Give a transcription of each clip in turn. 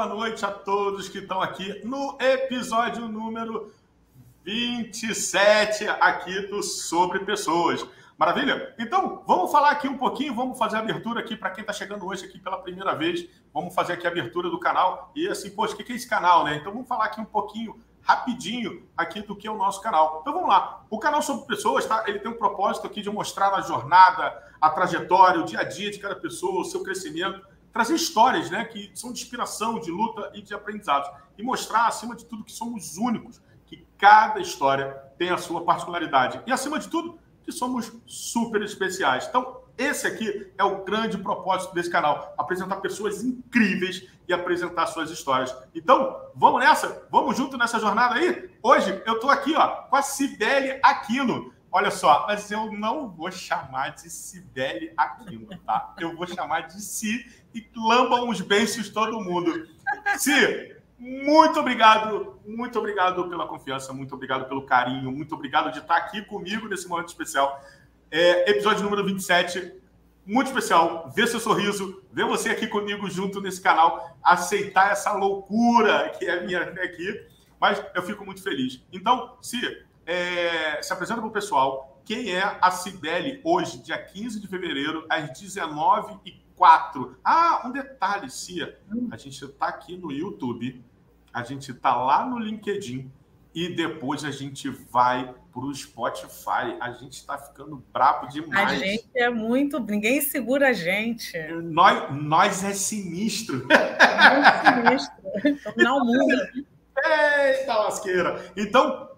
boa noite a todos que estão aqui no episódio número 27 aqui do Sobre Pessoas. Maravilha? Então, vamos falar aqui um pouquinho, vamos fazer a abertura aqui para quem está chegando hoje aqui pela primeira vez. Vamos fazer aqui a abertura do canal. E assim, poxa, o que é esse canal, né? Então, vamos falar aqui um pouquinho rapidinho aqui do que é o nosso canal. Então vamos lá. O canal sobre pessoas, tá? Ele tem um propósito aqui de mostrar a jornada, a trajetória, o dia a dia de cada pessoa, o seu crescimento, trazer histórias, né, que são de inspiração, de luta e de aprendizados e mostrar acima de tudo que somos únicos, que cada história tem a sua particularidade e acima de tudo que somos super especiais. Então, esse aqui é o grande propósito desse canal: apresentar pessoas incríveis e apresentar suas histórias. Então, vamos nessa? Vamos junto nessa jornada aí? Hoje eu estou aqui ó, com a Cibele Aquino. Olha só, mas eu não vou chamar de Cibele Aquino, tá? Eu vou chamar de Si e lamba uns beiços todo mundo. Si, muito obrigado, muito obrigado pela confiança, muito obrigado pelo carinho, muito obrigado de estar aqui comigo nesse momento especial. É, episódio número 27, muito especial. Ver seu sorriso, ver você aqui comigo junto nesse canal, aceitar essa loucura que é minha aqui. Mas eu fico muito feliz. Então, se, é, se apresenta para o pessoal. Quem é a Cibele hoje, dia 15 de fevereiro, às 19h04? Ah, um detalhe, Cia. A gente está aqui no YouTube, a gente está lá no LinkedIn e depois a gente vai para o Spotify. A gente está ficando brabo demais. A gente é muito. Ninguém segura a gente. Nós, nós é sinistro. É sinistro. Não muda. Eita lasqueira. Então,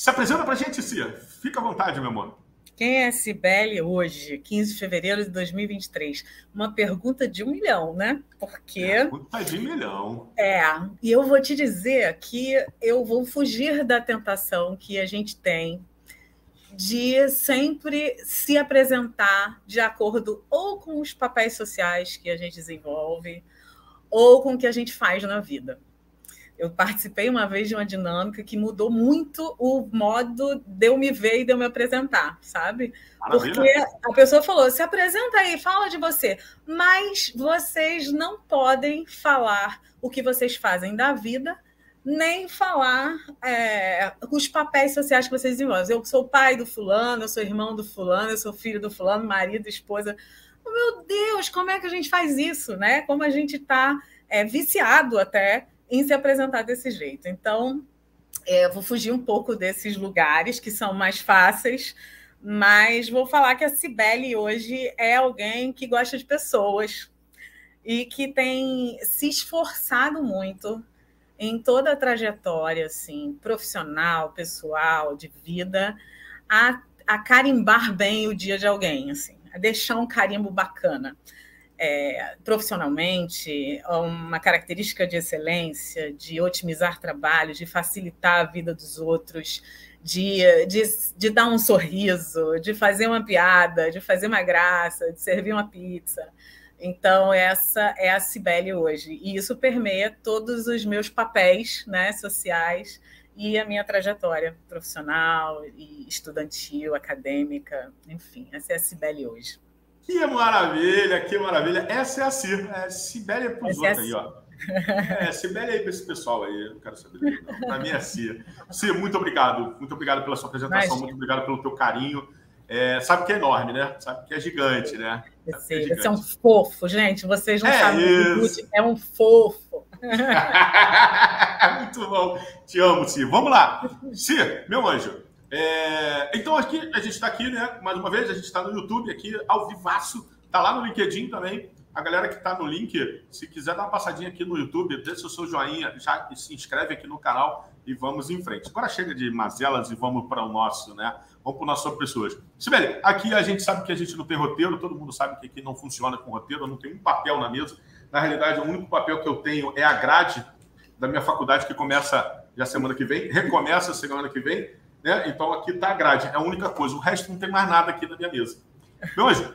se apresenta para a gente, Cia. Fica à vontade, meu amor. Quem é Cibele hoje, 15 de fevereiro de 2023? Uma pergunta de um milhão, né? Porque. Pergunta de milhão. É, e eu vou te dizer que eu vou fugir da tentação que a gente tem de sempre se apresentar de acordo ou com os papéis sociais que a gente desenvolve, ou com o que a gente faz na vida. Eu participei uma vez de uma dinâmica que mudou muito o modo de eu me ver e de eu me apresentar, sabe? Maravilha. Porque a pessoa falou: se apresenta aí, fala de você, mas vocês não podem falar o que vocês fazem da vida, nem falar é, os papéis sociais que vocês desenvolvem. Eu sou pai do fulano, eu sou irmão do fulano, eu sou filho do fulano, marido, esposa. Oh, meu Deus, como é que a gente faz isso, né? Como a gente está é, viciado até em se apresentar desse jeito. Então, é, vou fugir um pouco desses lugares que são mais fáceis, mas vou falar que a Cibele hoje é alguém que gosta de pessoas e que tem se esforçado muito em toda a trajetória assim, profissional, pessoal, de vida, a, a carimbar bem o dia de alguém, assim, a deixar um carimbo bacana é, profissionalmente, uma característica de excelência, de otimizar trabalho, de facilitar a vida dos outros, de, de, de dar um sorriso, de fazer uma piada, de fazer uma graça, de servir uma pizza. Então, essa é a Cibele hoje. E isso permeia todos os meus papéis né, sociais e a minha trajetória profissional e estudantil, acadêmica, enfim, essa é a Cibele hoje. Que maravilha, que maravilha. Essa é a Cir. É, Sibélia é para os outros é aí, ó. É, Sibélia aí para esse pessoal aí, eu não quero saber. Para mim é Cir. Cir, muito obrigado. Muito obrigado pela sua apresentação, Imagina. muito obrigado pelo teu carinho. É, sabe que é enorme, né? Sabe que é gigante, né? É você é um fofo, gente. Vocês não é sabem isso. é um fofo. muito bom. Te amo, Cir. Vamos lá. Cir, meu anjo, é, então aqui a gente está aqui, né? Mais uma vez, a gente está no YouTube aqui, ao vivaço, tá lá no LinkedIn também. A galera que está no link, se quiser dar uma passadinha aqui no YouTube, deixa o seu joinha, já se inscreve aqui no canal e vamos em frente. Agora chega de mazelas e vamos para o nosso, né? Vamos para o nosso sobre pessoas. Sibeli, aqui a gente sabe que a gente não tem roteiro, todo mundo sabe que aqui não funciona com roteiro, não tenho um papel na mesa. Na realidade, o único papel que eu tenho é a grade da minha faculdade que começa já semana que vem, recomeça semana que vem né? Então aqui está a grade, é a única coisa. O resto não tem mais nada aqui na minha mesa. Então, hoje,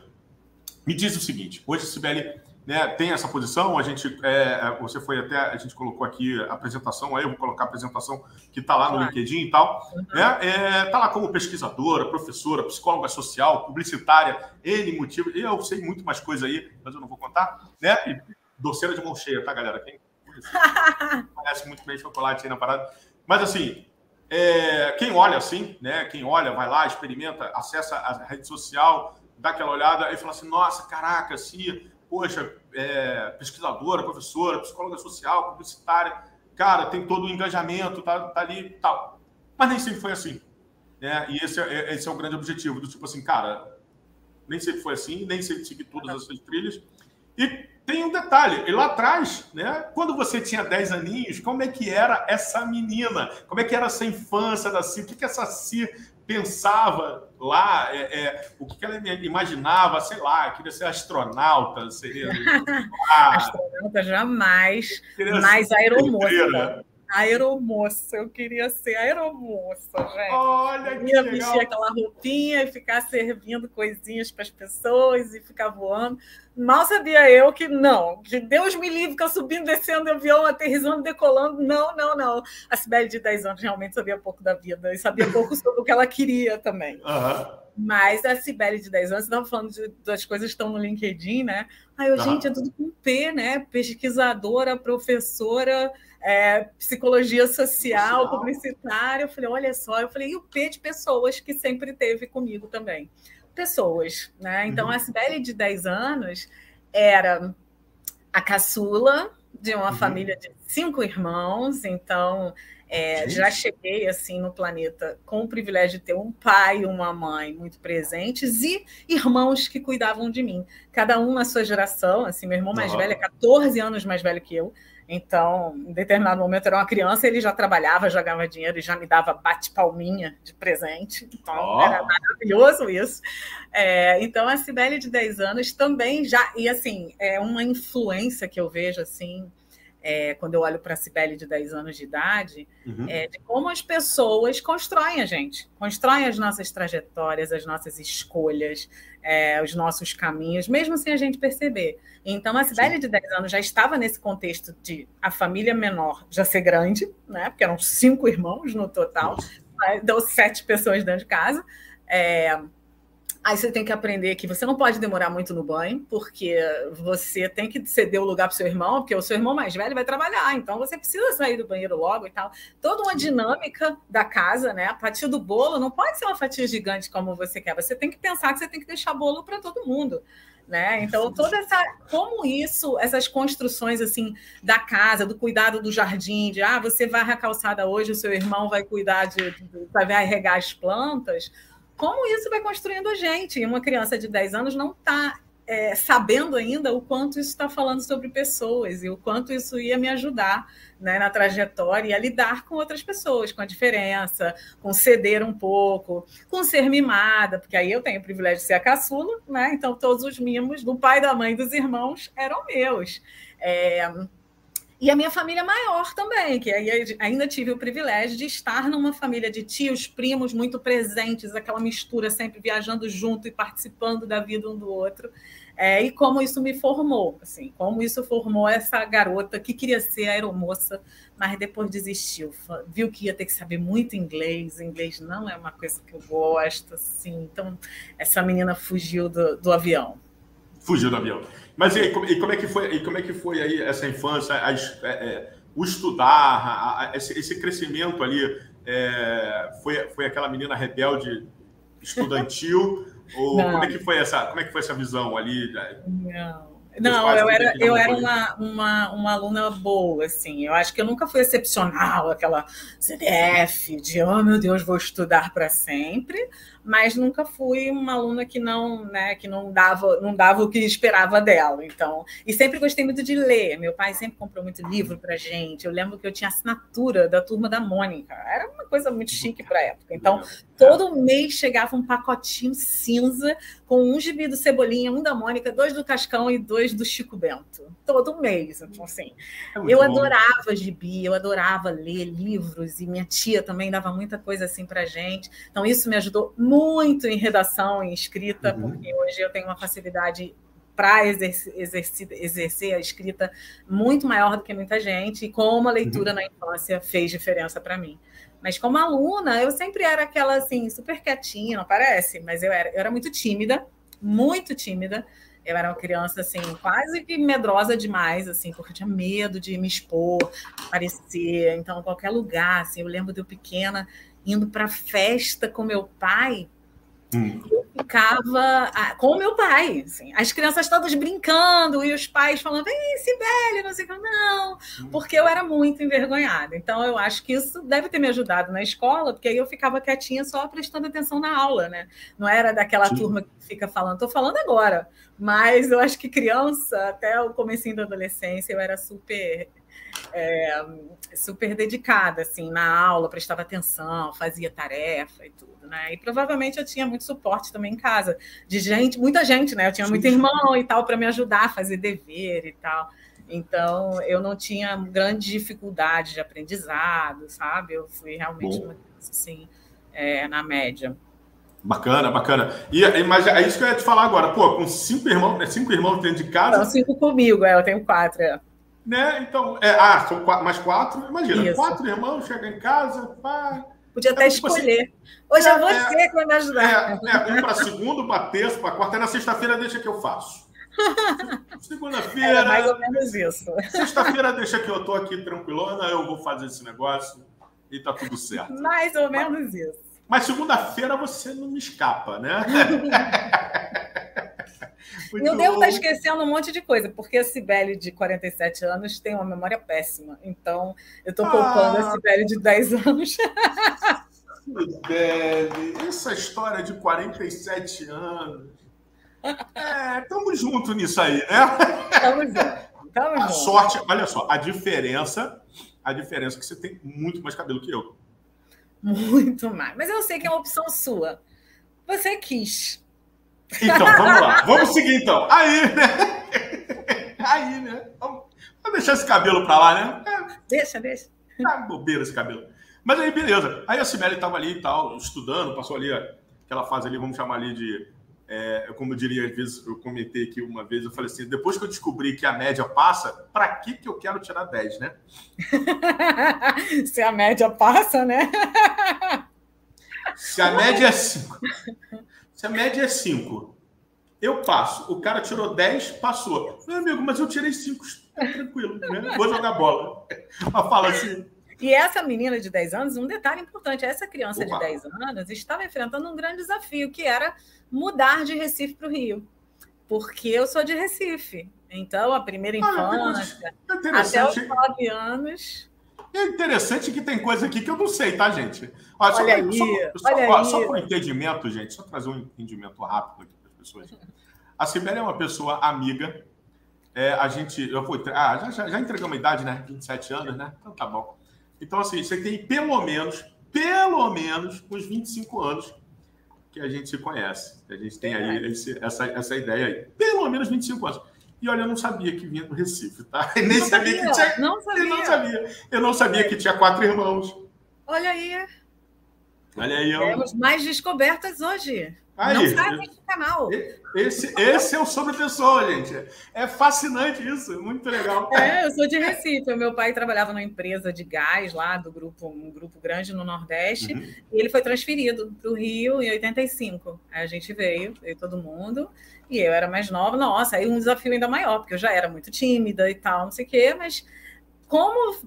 me diz o seguinte: hoje, Sibeli, né, tem essa posição, a gente, é, você foi até, a gente colocou aqui a apresentação, aí eu vou colocar a apresentação que está lá no. LinkedIn e tal. Uhum. Né? É, tá lá como pesquisadora, professora, psicóloga social, publicitária, N motivo. Eu sei muito mais coisa aí, mas eu não vou contar. Né? E doceira de mão cheia, tá, galera? Quem Parece muito bem chocolate aí na parada. Mas assim, é, quem olha assim, né? Quem olha, vai lá, experimenta, acessa a rede social, dá aquela olhada e fala assim: nossa, caraca, se, poxa, é, pesquisadora, professora, psicóloga social, publicitária, cara, tem todo o engajamento, tá, tá ali tal. Mas nem sempre foi assim. Né? E esse é, esse é o grande objetivo, do tipo assim, cara, nem sempre foi assim, nem sempre segui todas essas trilhas. E tem um detalhe, e lá atrás, né, quando você tinha 10 aninhos, como é que era essa menina? Como é que era essa infância da Cia? O que, que essa Cia pensava lá? É, é, o que, que ela imaginava? Sei lá, queria ser astronauta, seria... Ah, astronauta jamais, mas aeromoça. Aeromoça, eu queria ser aeromoça, gente. Olha eu queria vestir aquela roupinha e ficar servindo coisinhas para as pessoas e ficar voando. Mal sabia eu que não, que Deus me livre, que eu subindo, descendo do avião, aterrissando, decolando. Não, não, não. A Sibeli de 10 anos realmente sabia pouco da vida e sabia pouco sobre o que ela queria também. Uhum. Mas a Sibeli de 10 anos, estava falando de, das coisas que estão no LinkedIn, né? Aí eu, uhum. gente, é tudo com P, né? Pesquisadora, professora, é, psicologia social, social, publicitária. Eu falei, olha só, eu falei, e o P de pessoas que sempre teve comigo também. Pessoas, né? Então, uhum. a Sibeli de 10 anos era a caçula de uma uhum. família de cinco irmãos, então é, já cheguei assim no planeta com o privilégio de ter um pai e uma mãe muito presentes e irmãos que cuidavam de mim, cada um na sua geração. Assim, meu irmão mais velho é 14 anos mais velho que eu, então, em determinado momento, era uma criança, ele já trabalhava, já ganhava dinheiro e já me dava bate-palminha de presente. Então, oh. era maravilhoso isso. É, então, a Cibele de 10 anos também já. E, assim, é uma influência que eu vejo, assim, é, quando eu olho para a Cibele de 10 anos de idade, uhum. é, de como as pessoas constroem a gente, constroem as nossas trajetórias, as nossas escolhas, é, os nossos caminhos, mesmo sem a gente perceber. Então, a Cibele de 10 anos já estava nesse contexto de a família menor já ser grande, né? porque eram cinco irmãos no total, deu sete pessoas dentro de casa. Aí você tem que aprender que você não pode demorar muito no banho, porque você tem que ceder o lugar para o seu irmão, porque o seu irmão mais velho vai trabalhar, então você precisa sair do banheiro logo e tal. Toda uma dinâmica da casa, né? A fatia do bolo não pode ser uma fatia gigante como você quer. Você tem que pensar que você tem que deixar bolo para todo mundo. Né? Então, toda essa como isso, essas construções assim da casa, do cuidado do jardim, de ah, você vai a calçada hoje, o seu irmão vai cuidar de, de vai regar as plantas como isso vai construindo a gente. E uma criança de 10 anos não está é, sabendo ainda o quanto isso está falando sobre pessoas e o quanto isso ia me ajudar né, na trajetória e a lidar com outras pessoas, com a diferença, com ceder um pouco, com ser mimada, porque aí eu tenho o privilégio de ser a caçula, né? Então todos os mimos do pai, da mãe, dos irmãos eram meus. É, e a minha família maior também, que aí ainda tive o privilégio de estar numa família de tios, primos muito presentes, aquela mistura sempre viajando junto e participando da vida um do outro. É, e como isso me formou, assim, como isso formou essa garota que queria ser aeromoça, mas depois desistiu, viu que ia ter que saber muito inglês, inglês não é uma coisa que eu gosto, assim, então essa menina fugiu do, do avião. Fugiu do avião. Mas e, aí, e, como é que foi? E como é que foi aí essa infância, é, é, o estudar, a, a, esse, esse, crescimento ali? É, foi, foi aquela menina rebelde estudantil? ou como é que foi essa? Como é que foi essa visão ali? Não. Não, eu era, eu era uma, uma, uma aluna boa, assim. Eu acho que eu nunca fui excepcional, aquela CDF de, oh meu Deus, vou estudar para sempre mas nunca fui uma aluna que não, né, que não dava, não dava o que esperava dela. Então, e sempre gostei muito de ler. Meu pai sempre comprou muito livro para gente. Eu lembro que eu tinha assinatura da turma da Mônica. Era uma coisa muito chique para época. Então, todo mês chegava um pacotinho cinza com um gibi do Cebolinha, um da Mônica, dois do Cascão e dois do Chico Bento. Todo mês, então assim. É eu bom. adorava gibi, eu adorava ler livros e minha tia também dava muita coisa assim para gente. Então isso me ajudou muito muito em redação e escrita, uhum. porque hoje eu tenho uma facilidade para exercer, exercer, exercer, a escrita muito maior do que muita gente, e como a leitura uhum. na infância fez diferença para mim. Mas como aluna, eu sempre era aquela assim, super quietinha, não parece? Mas eu era, eu era muito tímida, muito tímida. Eu era uma criança, assim, quase que medrosa demais, assim, porque eu tinha medo de me expor, aparecer. Então, qualquer lugar, assim, eu lembro de eu pequena indo para festa com meu pai, Hum. Eu ficava com o meu pai, assim, as crianças todas brincando e os pais falando, vem, Sibeli, não sei o que, não, hum. porque eu era muito envergonhada. Então, eu acho que isso deve ter me ajudado na escola, porque aí eu ficava quietinha só prestando atenção na aula, né? Não era daquela Sim. turma que fica falando, estou falando agora, mas eu acho que criança, até o comecinho da adolescência, eu era super é, super dedicada assim na aula, prestava atenção, fazia tarefa e tudo, né? E provavelmente eu tinha muito suporte também em casa de gente, muita gente, né? Eu tinha muito irmão e tal para me ajudar a fazer dever e tal. Então eu não tinha grande dificuldade de aprendizado, sabe? Eu fui realmente Bom. assim é, na média. Bacana, bacana. E, mas é isso que eu ia te falar agora. Pô, com cinco irmãos, né? cinco irmãos dentro de casa. Não, cinco comigo, é, eu tenho quatro. É. Né? Então, é, ah, são quatro, mais quatro. Imagina, Isso. quatro irmãos, chegam em casa, pá. Podia até então, tipo assim, escolher. Assim, Hoje é, é você é, que vai me ajudar. É, é um para segundo, para terço, para quarta. É na sexta-feira, deixa que eu faço. Segunda-feira. É mais ou menos isso. Sexta-feira, deixa que eu tô aqui tranquilona, eu vou fazer esse negócio e tá tudo certo. Mais ou menos mas, isso. Mas segunda-feira você não me escapa, né? Muito eu devo estar esquecendo um monte de coisa, porque a Cibele de 47 anos tem uma memória péssima. Então, eu estou poupando ah, a Cibele de 10 anos. Cibele, essa história de 47 anos. É, estamos juntos nisso aí, né? Estamos juntos. Tamo a sorte, olha só, a diferença, a diferença é que você tem muito mais cabelo que eu. Muito mais. Mas eu sei que é uma opção sua. Você quis. Então, vamos lá. Vamos seguir então. Aí, né? Aí, né? Vamos, vamos deixar esse cabelo para lá, né? É, deixa, deixa. Tá bobeira esse cabelo. Mas aí, beleza. Aí a Cibele estava ali e tal, estudando, passou ali aquela fase ali, vamos chamar ali de. É, como eu diria, às vezes, eu comentei aqui uma vez, eu falei assim: depois que eu descobri que a média passa, para que, que eu quero tirar 10, né? Se a média passa, né? Se a média é 5. Se a média é 5, eu passo. O cara tirou 10, passou. Meu amigo, mas eu tirei 5, tá tranquilo, né? Vou jogar bola. Mas fala assim. E essa menina de 10 anos, um detalhe importante: essa criança Opa. de 10 anos estava enfrentando um grande desafio, que era mudar de Recife para o Rio. Porque eu sou de Recife. Então, a primeira infância, ah, até os 9 anos, é interessante que tem coisa aqui que eu não sei, tá, gente? Olha, só, olha aí, só, olha só, só por entendimento, gente, só trazer um entendimento rápido aqui para as pessoas. A Sibeli é uma pessoa amiga. É, a gente. Eu fui, ah, já, já, já entregamos a idade, né? 27 anos, né? Então tá bom. Então, assim, você tem pelo menos, pelo menos, uns 25 anos que a gente se conhece. A gente tem aí esse, essa, essa ideia aí. Pelo menos 25 anos. E olha, eu não sabia que vinha do Recife, tá? Eu nem sabia, sabia, que tinha. Não sabia. Eu não sabia. Eu não sabia que tinha quatro irmãos. Olha aí. Olha aí. Temos mais descobertas hoje. Aí, não sai do canal. Esse, esse é o Sobre Pessoa, gente. É fascinante isso, é muito legal. É, eu sou de Recife. Meu pai trabalhava numa empresa de gás lá, do grupo, um grupo grande no Nordeste, uhum. e ele foi transferido para o Rio em 85. Aí a gente veio, veio todo mundo, e eu era mais nova. Nossa, aí um desafio ainda maior, porque eu já era muito tímida e tal, não sei o quê, mas como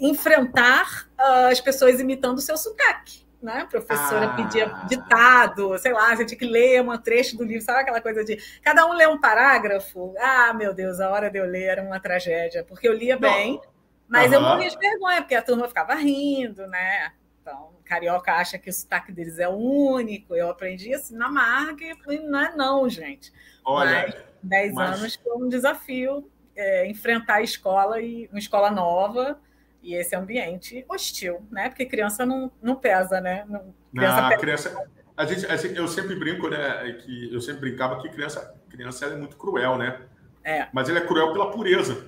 enfrentar uh, as pessoas imitando o seu sotaque? Né? A professora ah. pedia ditado, sei lá, você tinha que ler um trecho do livro, sabe aquela coisa de cada um lê um parágrafo? Ah, meu Deus, a hora de eu ler era uma tragédia, porque eu lia bem, mas eu morria de vergonha, porque a turma ficava rindo, né? Então, carioca acha que o sotaque deles é único. Eu aprendi assim na marca e falei, não é não, gente. Olha, mas 10 mas... anos foi um desafio é, enfrentar a escola e uma escola nova e esse ambiente hostil, né? Porque criança não, não pesa, né? Não, criança, não, pesa. criança a gente, assim, eu sempre brinco, né? Que eu sempre brincava que criança, criança é muito cruel, né? É. Mas ele é cruel pela pureza.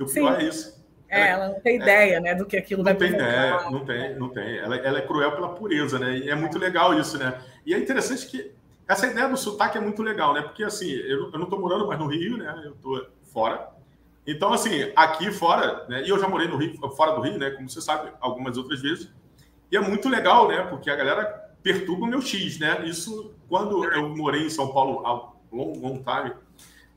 O pior é isso. É, ela não tem é, ideia, né, do que aquilo não vai tem ideia, não tem, não tem. Ela, ela, é cruel pela pureza, né? E é muito legal isso, né? E é interessante que essa ideia do sotaque é muito legal, né? Porque assim, eu, eu não estou morando mais no Rio, né? Eu estou fora. Então, assim, aqui fora, né, e eu já morei no Rio, fora do Rio, né, como você sabe, algumas outras vezes, e é muito legal, né, porque a galera perturba o meu X, né? Isso, quando eu morei em São Paulo há long, long time,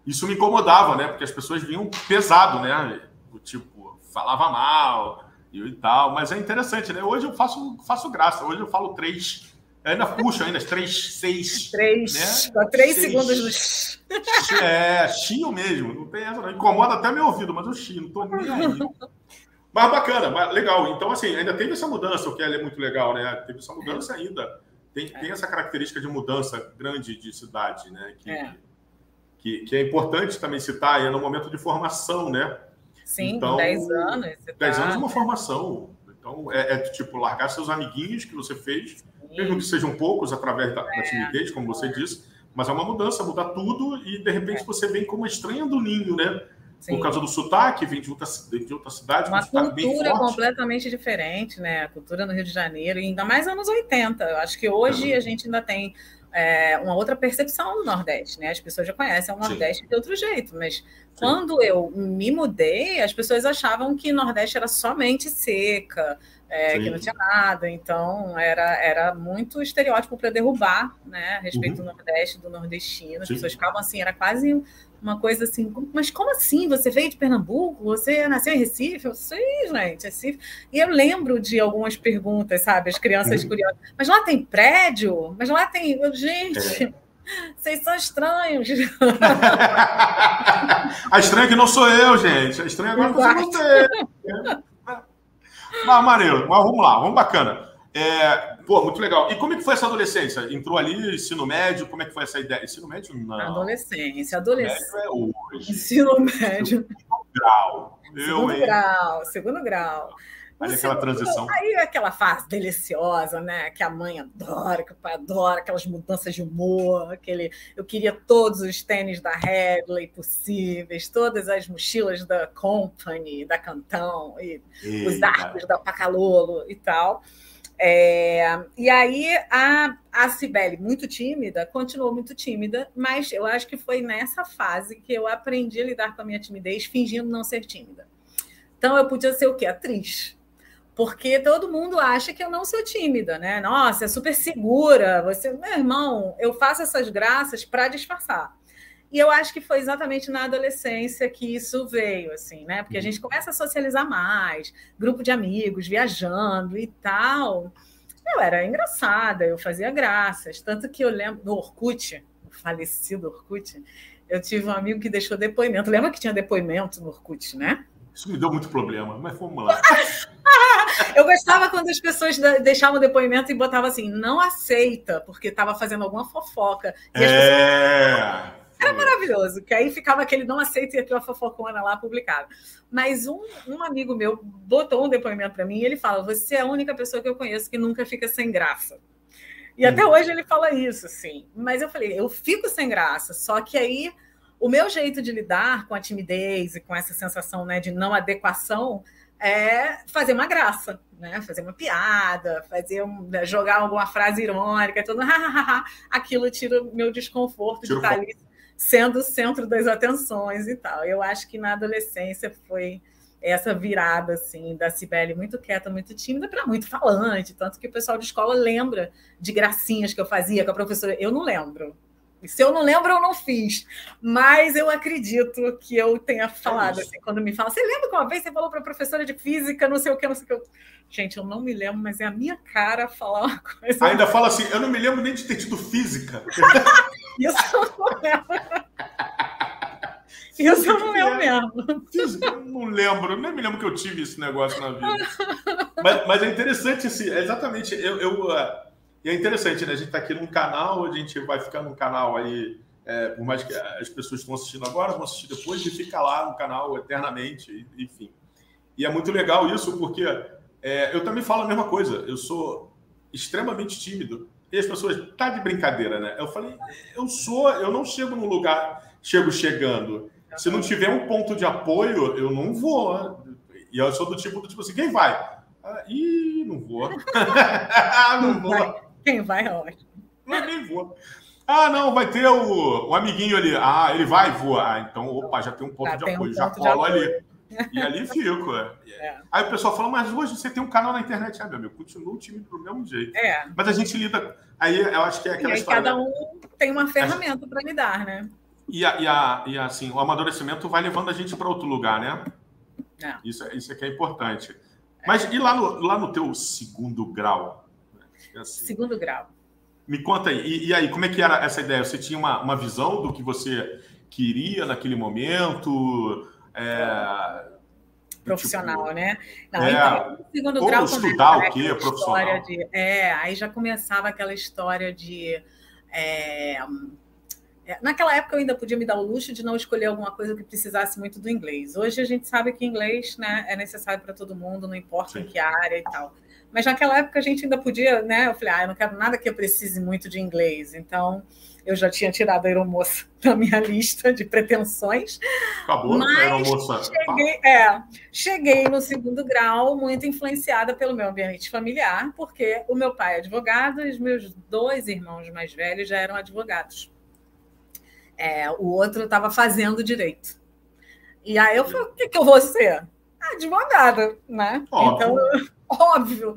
isso me incomodava, né? Porque as pessoas vinham pesado, né? Tipo, falava mal e tal. Mas é interessante, né? Hoje eu faço, faço graça. Hoje eu falo três. Ainda puxo ainda, três, seis. Três. Né? Três seis, segundos no. É, chio mesmo. Não tem essa, não. Incomoda até meu ouvido, mas eu chio, não tô nem aí. Mas bacana, mas legal. Então, assim, ainda teve essa mudança, o que é muito legal, né? Teve essa mudança ainda. Tem, tem essa característica de mudança grande de cidade, né? Que, é. que, que, é importante também citar, é no momento de formação, né? Sim, então, 10 anos. 10 tá... anos é uma formação. Então, é, é, tipo largar seus amiguinhos que você fez. Mesmo que sejam poucos, através da, é. da timidez, como você disse, mas é uma mudança, mudar tudo e de repente é. você vem como estranha do ninho, né? Sim. Por causa do sotaque, vem de outra, de outra cidade. Uma cultura completamente diferente, né? A cultura no Rio de Janeiro, ainda mais anos 80. Eu acho que hoje é. a gente ainda tem é, uma outra percepção do Nordeste, né? As pessoas já conhecem o Nordeste Sim. de outro jeito, mas Sim. quando eu me mudei, as pessoas achavam que o Nordeste era somente seca, é, que não tinha nada, então era, era muito estereótipo para derrubar, né, a respeito uhum. do Nordeste, do nordestino, as Sim. pessoas ficavam assim, era quase uma coisa assim, mas como assim? Você veio de Pernambuco? Você nasceu em Recife? Eu sei, gente, Recife. E eu lembro de algumas perguntas, sabe? As crianças uhum. curiosas. Mas lá tem prédio? Mas lá tem. Gente. É. Vocês são estranhos. a estranha que não sou eu, gente. A estranha agora que você. Mas maneiro. Mas vamos lá, vamos bacana. É, pô, muito legal. E como é que foi essa adolescência? Entrou ali, ensino médio, como é que foi essa ideia? Ensino médio? Não. Adolescência, adolescência. É hoje. Ensino médio. Segundo grau. Segundo Eu, grau, segundo grau. Aí aquela transição. Aí aquela fase deliciosa, né? Que a mãe adora, que o pai adora, aquelas mudanças de humor, aquele. Eu queria todos os tênis da Hadley possíveis, todas as mochilas da Company, da Cantão, e Eita. os arcos da Pacalolo e tal. É, e aí a, a Cibele, muito tímida, continuou muito tímida, mas eu acho que foi nessa fase que eu aprendi a lidar com a minha timidez, fingindo não ser tímida. Então eu podia ser o quê? Atriz. Porque todo mundo acha que eu não sou tímida, né? Nossa, é super segura. Você, meu irmão, eu faço essas graças para disfarçar. E eu acho que foi exatamente na adolescência que isso veio, assim, né? Porque a gente começa a socializar mais, grupo de amigos, viajando e tal. Eu era engraçada, eu fazia graças. Tanto que eu lembro do Orkut, o falecido Orkut, eu tive um amigo que deixou depoimento. Lembra que tinha depoimento no Orkut, né? Isso me deu muito problema, mas vamos lá. eu gostava quando as pessoas deixavam depoimento e botavam assim, não aceita, porque estava fazendo alguma fofoca. E é... Pessoas... Era maravilhoso, que aí ficava aquele não aceita e aquela fofocona lá publicada. Mas um, um amigo meu botou um depoimento para mim e ele fala: Você é a única pessoa que eu conheço que nunca fica sem graça. E hum. até hoje ele fala isso, assim. Mas eu falei: Eu fico sem graça, só que aí o meu jeito de lidar com a timidez e com essa sensação né, de não adequação é fazer uma graça, né? Fazer uma piada, fazer um, né, jogar alguma frase irônica, tudo, aquilo tira o meu desconforto de estar ali sendo o centro das atenções e tal. Eu acho que na adolescência foi essa virada assim da Cibele muito quieta, muito tímida para muito falante, tanto que o pessoal de escola lembra de gracinhas que eu fazia com a professora. Eu não lembro. Se eu não lembro, eu não fiz. Mas eu acredito que eu tenha falado é assim, quando me fala, você lembra que uma vez você falou para a professora de física, não sei o que, não sei o que. Gente, eu não me lembro, mas é a minha cara falar uma coisa. Ainda fala assim, eu não me lembro nem de ter tido física. Isso eu não lembro. Isso eu não lembro mesmo. Física, eu não lembro, nem me lembro que eu tive esse negócio na vida. Mas, mas é interessante, assim, é exatamente. Eu, eu, uh, e é interessante, né? A gente está aqui num canal, a gente vai ficar num canal aí, é, por mais que as pessoas estão assistindo agora, vão assistir depois, e fica lá no canal eternamente, enfim. E é muito legal isso, porque é, eu também falo a mesma coisa. Eu sou extremamente tímido. E as pessoas, tá de brincadeira, né? Eu falei, eu sou, eu não chego num lugar, chego chegando. Se não tiver um ponto de apoio, eu não vou. E eu sou do tipo do tipo assim, quem vai? Ah, ih, não vou. não vou. Quem vai é ótimo. Não, nem vou. Ah, não, vai ter o, o amiguinho ali. Ah, ele vai voar. Ah, então, opa, já tem um ponto já de apoio. Um já colo ali. E ali fico. É. é. Aí o pessoal fala, mas hoje você tem um canal na internet. Ah, meu amigo, continua o time do mesmo jeito. É. Mas a gente lida. Aí eu acho que é aquela e aí história. Cada um tem uma ferramenta para lidar, né? E, a, e, a, e assim, o amadurecimento vai levando a gente para outro lugar, né? É. Isso, isso aqui é importante. Mas e lá no, lá no teu segundo grau? Assim, segundo grau. Me conta aí. E, e, aí, como é que era essa ideia? Você tinha uma, uma visão do que você queria naquele momento? É, profissional, tipo, né? Não, é, então, segundo grau estudar o quê? Profissional. De, é, aí já começava aquela história de é, é, naquela época eu ainda podia me dar o luxo de não escolher alguma coisa que precisasse muito do inglês. Hoje a gente sabe que inglês né, é necessário para todo mundo, não importa Sim. em que área e tal. Mas naquela época a gente ainda podia, né? Eu falei, ah, eu não quero nada que eu precise muito de inglês. Então eu já tinha tirado a aeromoça da minha lista de pretensões. Acabou mas a aeromoça. Cheguei, é, cheguei no segundo grau muito influenciada pelo meu ambiente familiar, porque o meu pai é advogado e os meus dois irmãos mais velhos já eram advogados. É, o outro estava fazendo direito. E aí eu falei, o que, que eu vou ser? Advogada, né? Óbvio. Então, óbvio.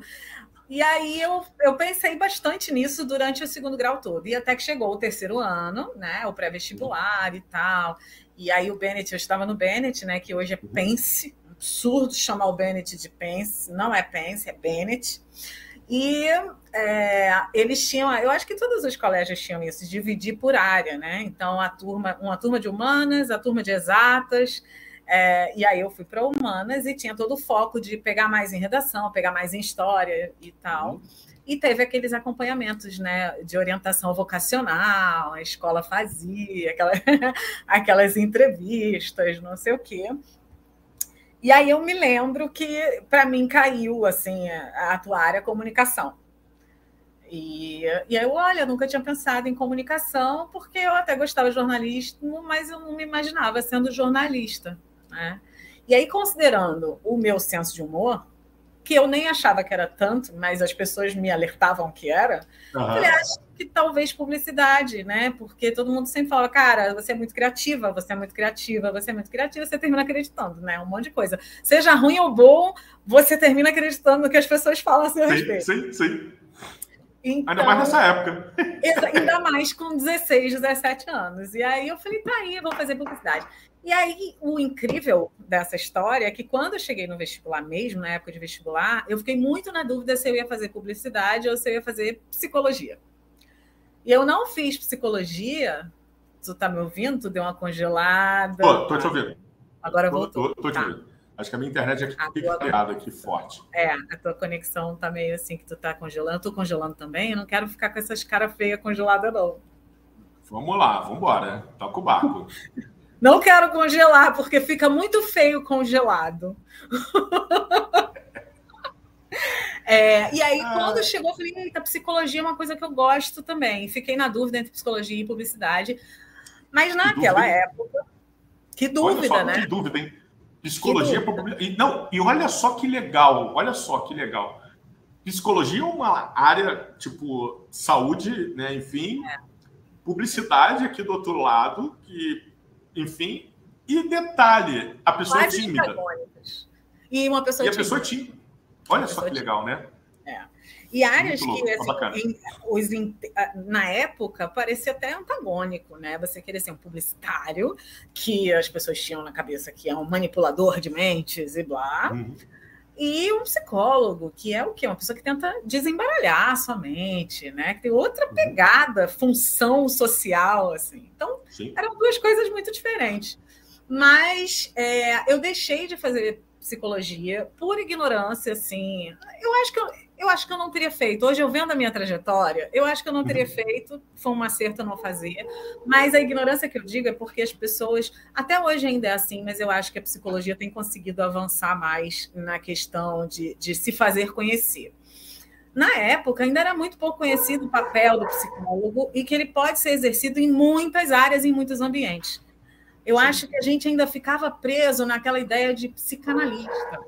E aí eu, eu pensei bastante nisso durante o segundo grau todo. E até que chegou o terceiro ano, né? O pré-vestibular e tal. E aí o Bennett, eu estava no Bennett, né? Que hoje é Pense. Absurdo chamar o Bennett de Pense. Não é Pense, é Bennett. E é, eles tinham, eu acho que todos os colégios tinham isso, dividir por área, né? Então, a turma, uma turma de humanas, a turma de exatas, é, e aí eu fui para humanas e tinha todo o foco de pegar mais em redação, pegar mais em história e tal. Uhum. E teve aqueles acompanhamentos né, de orientação vocacional, a escola fazia, aquela, aquelas entrevistas, não sei o quê. E aí eu me lembro que para mim caiu assim a, a tua área comunicação. E, e aí eu, olha, nunca tinha pensado em comunicação, porque eu até gostava de jornalismo, mas eu não me imaginava sendo jornalista. Né? E aí, considerando o meu senso de humor, que eu nem achava que era tanto, mas as pessoas me alertavam que era, uhum. eu acho que talvez publicidade, né? Porque todo mundo sempre fala, cara, você é muito criativa, você é muito criativa, você é muito criativa, você termina acreditando, né? Um monte de coisa. Seja ruim ou bom, você termina acreditando no que as pessoas falam a seu sim, respeito. Sim, sim. Então, ainda mais nessa época. Ainda mais com 16, 17 anos. E aí eu falei, tá aí, vou fazer publicidade. E aí, o incrível dessa história é que quando eu cheguei no vestibular mesmo, na época de vestibular, eu fiquei muito na dúvida se eu ia fazer publicidade ou se eu ia fazer psicologia. E eu não fiz psicologia. Tu tá me ouvindo? Tu deu uma congelada. Pô, tô te ouvindo. Agora voltou. Tô, tô, tô te tá. ouvindo. Acho que a minha internet é picoteada aqui forte. É, a tua conexão tá meio assim que tu tá congelando. Eu tô congelando também. Eu não quero ficar com essas caras feias congeladas, não. Vamos lá, vamos embora. Toca o barco. Não quero congelar, porque fica muito feio congelado. é, e aí, ah. quando chegou, eu falei: eita, psicologia é uma coisa que eu gosto também. Fiquei na dúvida entre psicologia e publicidade. Mas naquela que época. Que dúvida, só, né? Que dúvida, hein? Psicologia que dúvida. E, não, e olha só que legal, olha só que legal. Psicologia é uma área, tipo, saúde, né? Enfim, é. publicidade aqui do outro lado, que enfim. E detalhe, a pessoa tímida. E uma pessoa E a pessoa tímida. Olha só que legal, né? É. E áreas que, assim, os, na época, parecia até antagônico, né? Você querer ser um publicitário, que as pessoas tinham na cabeça que é um manipulador de mentes e blá. Uhum e um psicólogo, que é o quê? Uma pessoa que tenta desembaralhar a sua mente, né? Que tem outra uhum. pegada, função social, assim. Então, Sim. eram duas coisas muito diferentes. Mas é, eu deixei de fazer psicologia por ignorância, assim. Eu acho que eu, eu acho que eu não teria feito. Hoje, eu vendo a minha trajetória, eu acho que eu não teria uhum. feito. Foi um acerto não fazer. Mas a ignorância que eu digo é porque as pessoas, até hoje ainda é assim, mas eu acho que a psicologia tem conseguido avançar mais na questão de, de se fazer conhecer. Na época, ainda era muito pouco conhecido o papel do psicólogo e que ele pode ser exercido em muitas áreas, em muitos ambientes. Eu acho que a gente ainda ficava preso naquela ideia de psicanalista.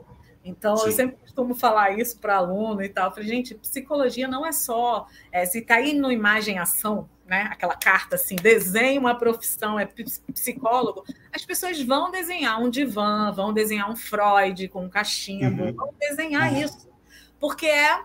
Então, Sim. eu sempre costumo falar isso para aluno e tal. Eu falei, gente, psicologia não é só é, se cair no imagem-ação, né? Aquela carta assim, desenhe uma profissão, é psicólogo. As pessoas vão desenhar um divã, vão desenhar um Freud com um cachimbo, uhum. vão desenhar uhum. isso, porque é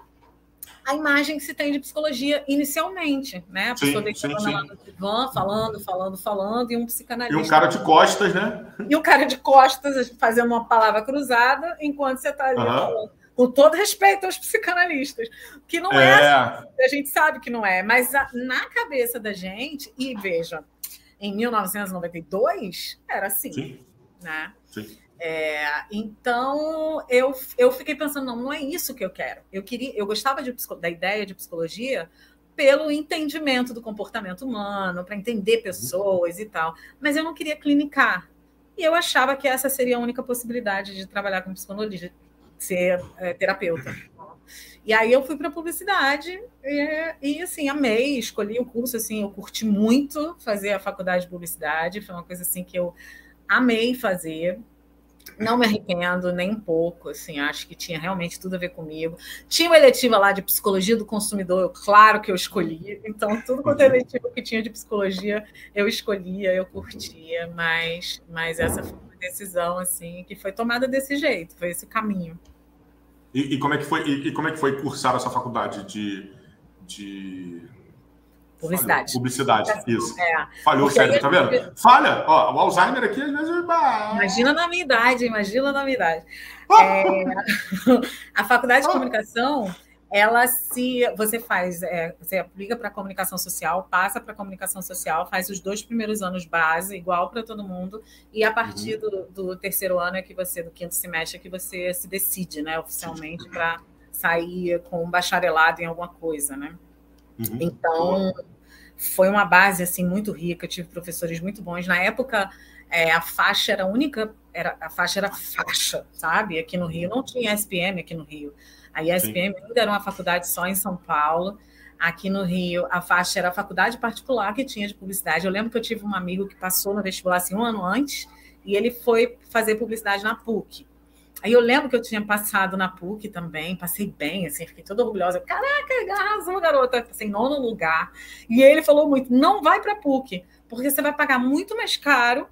a imagem que se tem de psicologia inicialmente, né? A pessoa deitando lá no divã, falando, falando, falando, e um psicanalista. E um cara de costas, né? E um cara de costas fazendo uma palavra cruzada, enquanto você está ali uhum. falando. Com todo respeito aos psicanalistas, que não é, é assim, a gente sabe que não é, mas a, na cabeça da gente, e veja, em 1992 era assim, Sim. né? Sim. É, então eu, eu fiquei pensando, não, não é isso que eu quero. Eu queria, eu gostava de, da ideia de psicologia pelo entendimento do comportamento humano, para entender pessoas e tal, mas eu não queria clinicar. E eu achava que essa seria a única possibilidade de trabalhar com psicologia, ser é, terapeuta. E aí eu fui para publicidade e, e, assim amei, escolhi o curso assim, eu curti muito fazer a faculdade de publicidade, foi uma coisa assim que eu amei fazer. Não me arrependo nem um pouco, assim, acho que tinha realmente tudo a ver comigo. Tinha uma eletiva lá de psicologia do consumidor, claro que eu escolhi. Então, tudo quanto é uhum. eletiva que tinha de psicologia, eu escolhia, eu curtia, mas, mas essa foi uma decisão, assim, que foi tomada desse jeito, foi esse o caminho. E, e como é que foi, e, e, como é que foi cursar essa faculdade de, de Publicidade. Falhou. Publicidade, isso. É. Falhou o cérebro, tá vendo? Falha. Ó, o Alzheimer aqui, às vezes... Imagina na minha idade, imagina na minha idade. É, a faculdade de comunicação, ela se... Você faz, é, você aplica para comunicação social, passa para comunicação social, faz os dois primeiros anos base, igual para todo mundo, e a partir uhum. do, do, terceiro ano é que você, do quinto semestre, é que você se decide, né, oficialmente, para sair com um bacharelado em alguma coisa, né? Uhum. Então, foi uma base assim muito rica, eu tive professores muito bons. Na época, é, a faixa era única, era, a faixa era faixa, sabe? Aqui no Rio não tinha SPM aqui no Rio. A SPM ainda era uma faculdade só em São Paulo. Aqui no Rio, a faixa era a faculdade particular que tinha de publicidade. Eu lembro que eu tive um amigo que passou no vestibular assim, um ano antes, e ele foi fazer publicidade na PUC. Aí eu lembro que eu tinha passado na PUC também, passei bem, assim, fiquei toda orgulhosa. Caraca, arrasou, garota. Passei em nono lugar. E ele falou muito: não vai para PUC, porque você vai pagar muito mais caro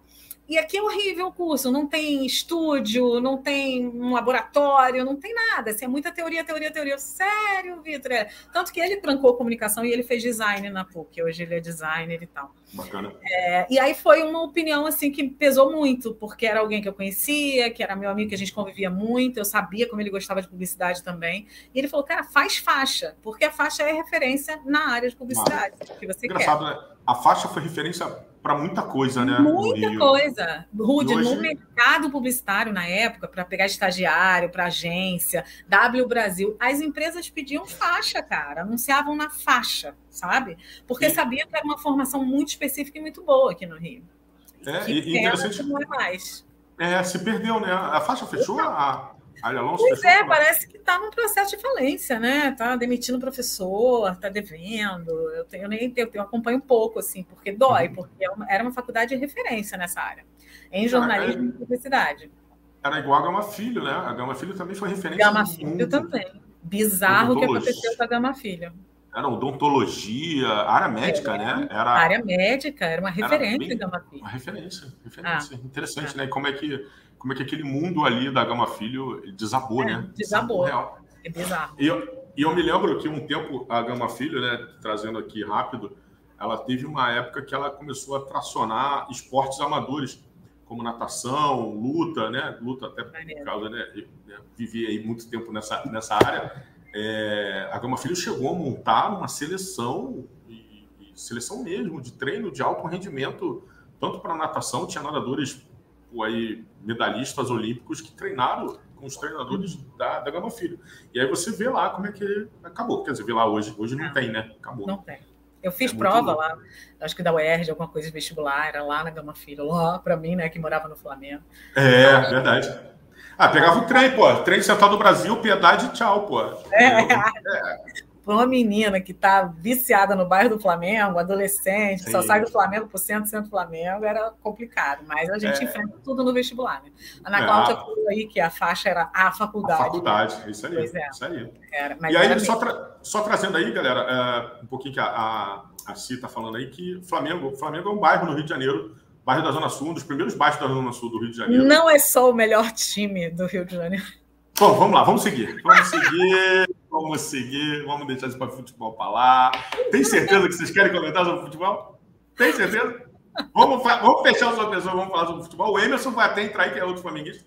e aqui é horrível o curso, não tem estúdio, não tem um laboratório, não tem nada. Assim, é muita teoria, teoria, teoria. Sério, Vitor? É. Tanto que ele trancou comunicação e ele fez design na PUC. Hoje ele é designer e tal. Bacana. É, e aí foi uma opinião assim que pesou muito, porque era alguém que eu conhecia, que era meu amigo, que a gente convivia muito, eu sabia como ele gostava de publicidade também. E ele falou, cara, faz faixa, porque a faixa é referência na área de publicidade. que você Engraçado, quer. né? A faixa foi referência para muita coisa, né? Muita coisa. Rude, hoje... no mercado publicitário na época, para pegar estagiário, para agência, W Brasil, as empresas pediam faixa, cara, anunciavam na faixa, sabe? Porque Sim. sabiam que era uma formação muito específica e muito boa aqui no Rio. É, que e interessante. Não é mais. É, se perdeu, né? A faixa fechou? A, Alonso pois é, parece que está num processo de falência, né? Está demitindo professor, está devendo. Eu, tenho, eu nem eu, eu acompanho um pouco, assim, porque dói, uhum. porque é era uma faculdade de referência nessa área, em jornalismo e publicidade. Era igual a Gama Filho, né? A Gama Filho também foi referência. Gama Filho mundo. também. Bizarro o que aconteceu com a Gama Filho. Era odontologia, área médica, é, né? Era área médica, era uma referência era Gama Filho. Uma referência, referência. Ah, Interessante, ah. né? Como é que como é que aquele mundo ali da Gama Filho desabou, é, né? Desabou. Real. É bizarro. E eu, e eu me lembro que um tempo a Gama Filho, né, trazendo aqui rápido, ela teve uma época que ela começou a tracionar esportes amadores, como natação, luta, né? Luta até por causa, né? Eu, né, vivi aí muito tempo nessa, nessa área. É, a Gama Filho chegou a montar uma seleção, e, e seleção mesmo, de treino de alto rendimento, tanto para natação, tinha nadadores aí, medalhistas olímpicos que treinaram com os treinadores da, da Gama Filho. E aí você vê lá como é que acabou. Quer dizer, vê lá hoje. Hoje não, não tem, né? Acabou. Não tem. Eu fiz é prova lá, acho que da UERJ, alguma coisa de vestibular, era lá na Gama Filho, lá para mim, né, que morava no Flamengo. É, então, verdade. Ah, pegava o trem, pô. Trem Central do Brasil, piedade, tchau, pô. É. é uma menina que está viciada no bairro do Flamengo, adolescente, Sim. só sai do Flamengo por centro, centro do Flamengo, era complicado. Mas a gente é. enfrenta tudo no vestibular, né? Ana é. Cláudia falou aí que a faixa era a faculdade. A faculdade, isso aí. Pois é. Isso aí. Era, e aí, só, tra só, trazendo aí, galera, é, um pouquinho que a, a, a está falando aí, que Flamengo, Flamengo é um bairro no Rio de Janeiro, bairro da Zona Sul, um dos primeiros bairros da Zona Sul do Rio de Janeiro. Não é só o melhor time do Rio de Janeiro. Bom, vamos lá, vamos seguir. Vamos seguir. Vamos seguir, vamos deixar isso para futebol para lá. Tem certeza que vocês querem comentar sobre futebol? Tem certeza? Vamos, vamos fechar os outros vamos falar sobre futebol. O Emerson vai até entrar aí, que é outro flamenguista.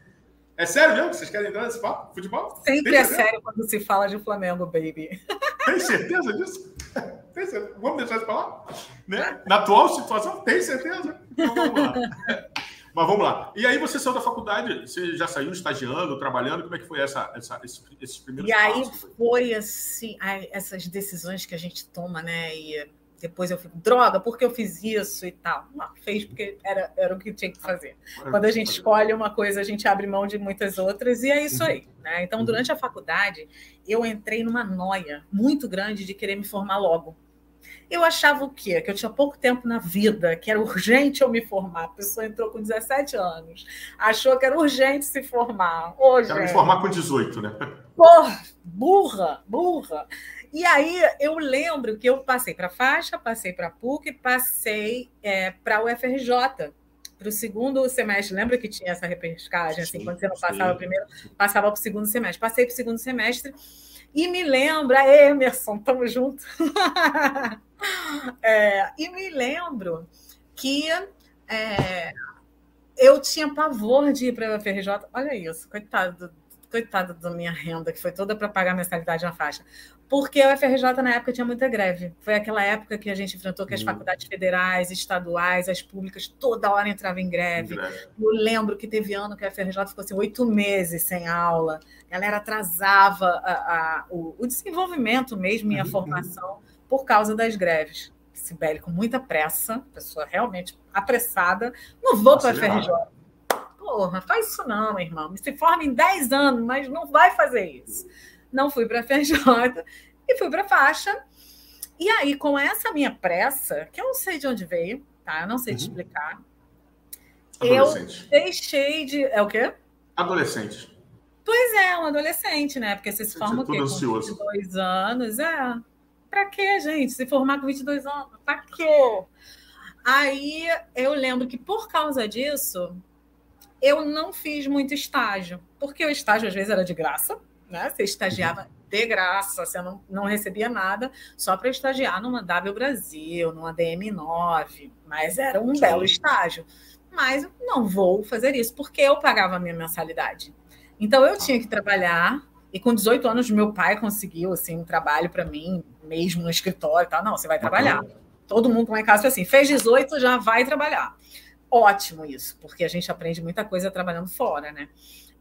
É sério mesmo? Vocês querem entrar nesse papo? Futebol? Sempre é sério quando se fala de Flamengo, baby. Tem certeza disso? Tem certeza? Vamos deixar isso para lá? Né? Na atual situação, tem certeza? Então vamos lá. Mas vamos lá. E aí você saiu da faculdade, você já saiu estagiando, trabalhando, como é que foi essa, essa esses, esses primeiros E aí foi assim, essas decisões que a gente toma, né? E depois eu fico, droga, por que eu fiz isso e tal? Não, fez porque era, era o que tinha que fazer. Quando a gente escolhe uma coisa, a gente abre mão de muitas outras, e é isso aí. Né? Então, uhum. durante a faculdade, eu entrei numa noia muito grande de querer me formar logo. Eu achava o quê? Que eu tinha pouco tempo na vida, que era urgente eu me formar. A pessoa entrou com 17 anos, achou que era urgente se formar. Ô, Quero me formar com 18, né? Porra, burra, burra. E aí eu lembro que eu passei para faixa, passei para PUC, passei é, para o UFRJ, para o segundo semestre. Lembra que tinha essa repescagem, assim, sim, quando você não passava sim. primeiro, passava para o segundo semestre. Passei para o segundo semestre e me lembra, Emerson, tamo junto. é, e me lembro que é, eu tinha pavor de ir para a FRJ. Olha isso, coitado, coitado da minha renda, que foi toda para pagar a mensalidade na faixa. Porque a UFRJ na época tinha muita greve. Foi aquela época que a gente enfrentou que as uhum. faculdades federais, estaduais, as públicas, toda hora entravam em greve. greve. Eu lembro que teve ano que a UFRJ ficou assim, oito meses sem aula. A galera atrasava a, a, o, o, desenvolvimento mesmo e a uhum. formação por causa das greves. Sibeli, com muita pressa, pessoa realmente apressada, não vou para a UFRJ. Porra, faz isso não, irmão. Se forma em 10 anos, mas não vai fazer isso não fui para a FJ e fui para a faixa. E aí, com essa minha pressa, que eu não sei de onde veio, tá? Eu não sei uhum. te explicar. Eu deixei de. É o quê? Adolescente. Pois é, um adolescente, né? Porque você se forma o quê? Com 22 anos. É. Pra quê, gente? Se formar com 22 anos? Pra quê? Aí eu lembro que por causa disso, eu não fiz muito estágio. Porque o estágio às vezes era de graça, né? Você estagiava de graça, você não, não recebia nada só para estagiar numa W Brasil, numa DM9, mas era um belo estágio. Mas não vou fazer isso, porque eu pagava a minha mensalidade. Então eu tinha que trabalhar, e com 18 anos meu pai conseguiu assim, um trabalho para mim, mesmo no escritório tal. Não, você vai trabalhar. Todo mundo lá em casa foi assim, fez 18, já vai trabalhar. Ótimo isso, porque a gente aprende muita coisa trabalhando fora, né?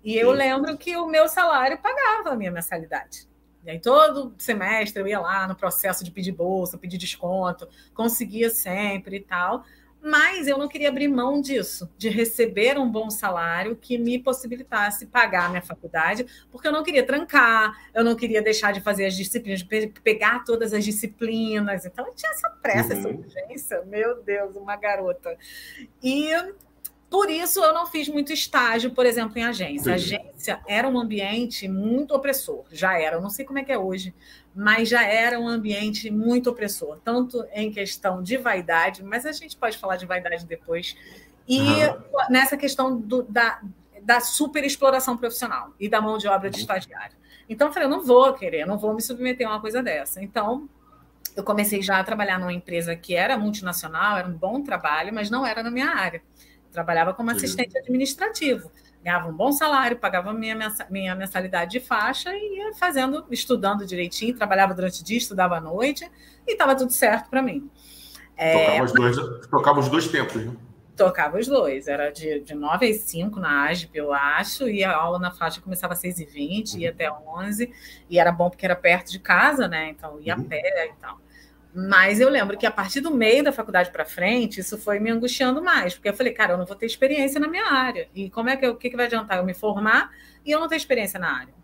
E eu lembro que o meu salário pagava a minha mensalidade. E aí, todo semestre eu ia lá no processo de pedir bolsa, pedir desconto, conseguia sempre e tal. Mas eu não queria abrir mão disso, de receber um bom salário que me possibilitasse pagar a minha faculdade, porque eu não queria trancar, eu não queria deixar de fazer as disciplinas, de pegar todas as disciplinas. Então eu tinha essa pressa, uhum. essa urgência. Meu Deus, uma garota. E por isso eu não fiz muito estágio, por exemplo, em agência. A agência era um ambiente muito opressor, já era. Eu não sei como é que é hoje, mas já era um ambiente muito opressor, tanto em questão de vaidade, mas a gente pode falar de vaidade depois, e uhum. nessa questão do, da, da super exploração profissional e da mão de obra de uhum. estagiário. Então eu falei, eu não vou querer, não vou me submeter a uma coisa dessa. Então eu comecei já a trabalhar numa empresa que era multinacional, era um bom trabalho, mas não era na minha área. Trabalhava como assistente administrativo. Ganhava um bom salário, pagava minha, minha mensalidade de faixa e ia fazendo, estudando direitinho, trabalhava durante o dia, estudava à noite e estava tudo certo para mim. É, tocava, os dois, tocava os dois tempos, né? Tocava os dois, era de, de 9 às 5 na AGP, eu acho, e a aula na faixa começava às 6 e 20 uhum. ia até 11 e era bom porque era perto de casa, né? Então ia uhum. a pé e tal. Mas eu lembro que a partir do meio da faculdade para frente, isso foi me angustiando mais, porque eu falei, cara, eu não vou ter experiência na minha área. E como é que o que, que vai adiantar eu me formar e eu não ter experiência na área?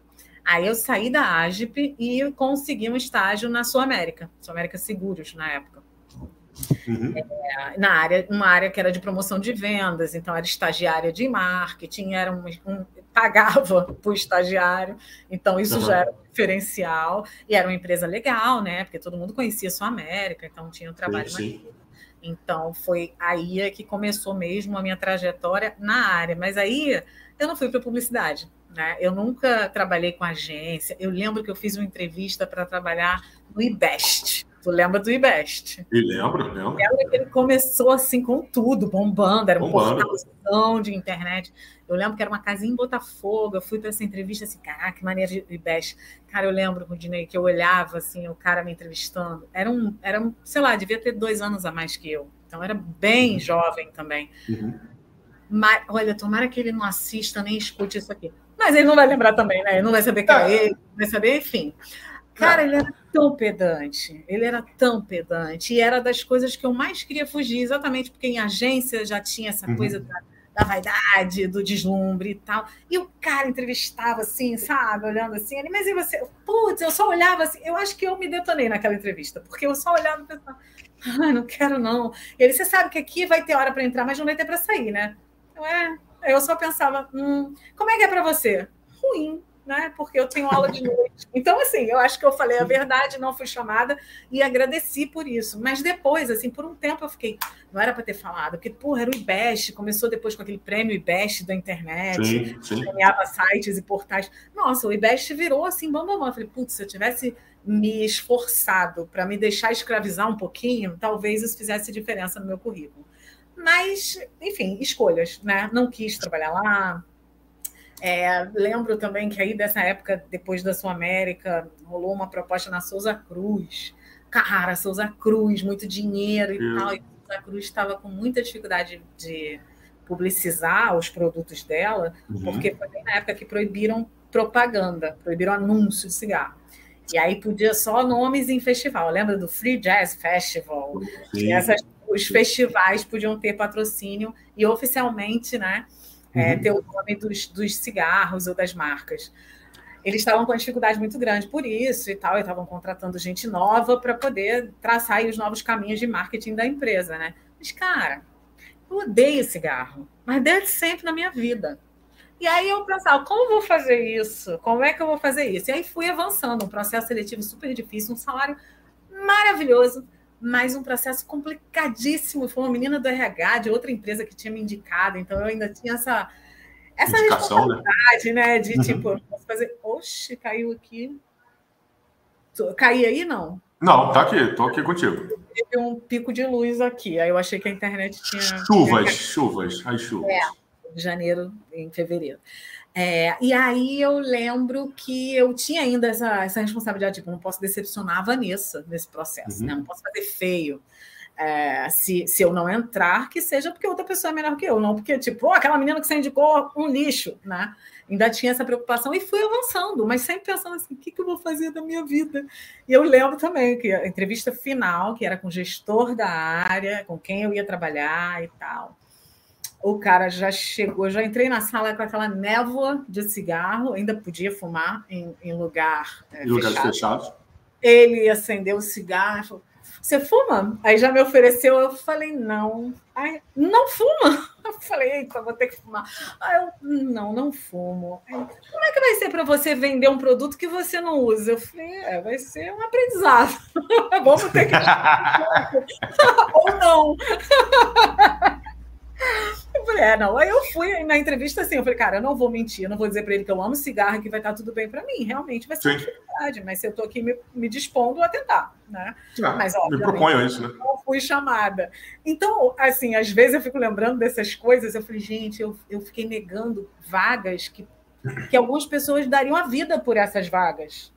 Aí eu saí da AGP e consegui um estágio na Sul América, Sul América Seguros na época. Uhum. É, na área, uma área que era de promoção de vendas, então era estagiária de marketing, era um, um pagava para o estagiário, então isso uhum. já era um diferencial, e era uma empresa legal, né? Porque todo mundo conhecia a Sua América, então tinha um trabalho sim, sim. Então foi aí que começou mesmo a minha trajetória na área, mas aí eu não fui para publicidade. Né? Eu nunca trabalhei com agência. Eu lembro que eu fiz uma entrevista para trabalhar no IBEST. Tu lembra do IBEST? E lembro, lembro. Lembra que ele começou assim com tudo, bombando, era um portalzão de internet. Eu lembro que era uma casinha em Botafogo. Eu fui para essa entrevista assim, caraca, que maneira de IBEST. Cara, eu lembro, Rudinei, que eu olhava assim, o cara me entrevistando. Era um, era um, sei lá, devia ter dois anos a mais que eu. Então era bem uhum. jovem também. Uhum. Mas, olha, tomara que ele não assista nem escute isso aqui. Mas ele não vai lembrar também, né? Ele não vai saber que é ele, não vai saber, enfim. Cara, ele era tão pedante, ele era tão pedante, e era das coisas que eu mais queria fugir, exatamente porque em agência já tinha essa uhum. coisa da, da, vaidade, do deslumbre e tal. E o cara entrevistava assim, sabe, olhando assim, ele, mas e você? Putz, eu só olhava assim, eu acho que eu me detonei naquela entrevista, porque eu só olhava e pensava, ah, não quero não. E ele, você sabe que aqui vai ter hora para entrar, mas não vai ter para sair, né? Eu, é, eu só pensava, hum, como é que é para você? Ruim né? Porque eu tenho aula de noite. Então, assim, eu acho que eu falei a verdade, não fui chamada e agradeci por isso. Mas depois, assim, por um tempo eu fiquei, não era para ter falado, porque, porra, era o IBEST, começou depois com aquele prêmio IBEST da internet, sim, sim. premiava sites e portais. Nossa, o IBEST virou assim, bam, bam, bam. Eu falei, putz, se eu tivesse me esforçado para me deixar escravizar um pouquinho, talvez isso fizesse diferença no meu currículo. Mas, enfim, escolhas, né? Não quis trabalhar lá, é, lembro também que aí dessa época, depois da Sul América, rolou uma proposta na Souza Cruz. Cara, Souza Cruz, muito dinheiro e tal. E Souza Cruz estava com muita dificuldade de publicizar os produtos dela, uhum. porque foi na época que proibiram propaganda, proibiram anúncio de cigarro. E aí podia só nomes em festival. Lembra do Free Jazz Festival? Essas, os festivais podiam ter patrocínio e oficialmente, né? É, uhum. ter o nome dos, dos cigarros ou das marcas. Eles estavam com uma dificuldade muito grande por isso e tal, e estavam contratando gente nova para poder traçar os novos caminhos de marketing da empresa, né? Mas, cara, eu odeio cigarro, mas desde sempre na minha vida. E aí eu pensava, como vou fazer isso? Como é que eu vou fazer isso? E aí fui avançando, um processo seletivo super difícil, um salário maravilhoso, mas um processo complicadíssimo. Foi uma menina do RH de outra empresa que tinha me indicado, então eu ainda tinha essa, essa Indicação, né? responsabilidade, né? né? De uhum. tipo, posso fazer, oxe, caiu aqui. Caí aí, não? Não, tá aqui, tô aqui contigo. Teve um pico de luz aqui, aí eu achei que a internet tinha. Chuvas, chuvas, as chuvas. É, janeiro, em fevereiro. É, e aí eu lembro que eu tinha ainda essa, essa responsabilidade, tipo, não posso decepcionar a Vanessa nesse processo, uhum. né? não posso fazer feio. É, se, se eu não entrar, que seja porque outra pessoa é melhor que eu, não porque, tipo, oh, aquela menina que você indicou, um lixo, né? Ainda tinha essa preocupação e fui avançando, mas sempre pensando assim, o que, que eu vou fazer da minha vida? E eu lembro também que a entrevista final, que era com o gestor da área, com quem eu ia trabalhar e tal, o cara já chegou, já entrei na sala com aquela névoa de cigarro, ainda podia fumar em, em lugar é, em lugares fechado. fechados. Ele acendeu o cigarro falou, você fuma? Aí já me ofereceu, eu falei, não. Aí, não fuma? Eu falei, eita, vou ter que fumar. Aí eu, não, não fumo. Aí, como é que vai ser para você vender um produto que você não usa? Eu falei, é, vai ser um aprendizado. Vamos ter que. Ou não. Eu falei, é, não. Aí eu fui na entrevista assim, eu falei, cara, eu não vou mentir, eu não vou dizer para ele que eu amo cigarro que vai estar tudo bem para mim. Realmente vai ser Sim. dificuldade, mas eu estou aqui me, me, dispondo a tentar, né? Ah, mas, me proponho isso, né? Não fui chamada. Então, assim, às vezes eu fico lembrando dessas coisas, eu falei, gente, eu, eu fiquei negando vagas que, que algumas pessoas dariam a vida por essas vagas.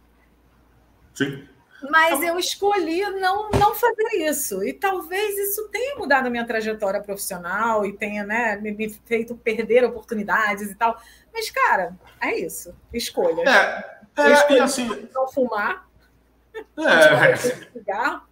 Sim. Mas eu escolhi não, não fazer isso. E talvez isso tenha mudado a minha trajetória profissional e tenha né, me, me feito perder oportunidades e tal. Mas, cara, é isso. Escolhas. É, é escolhi assim. Não fumar. É, cigarro.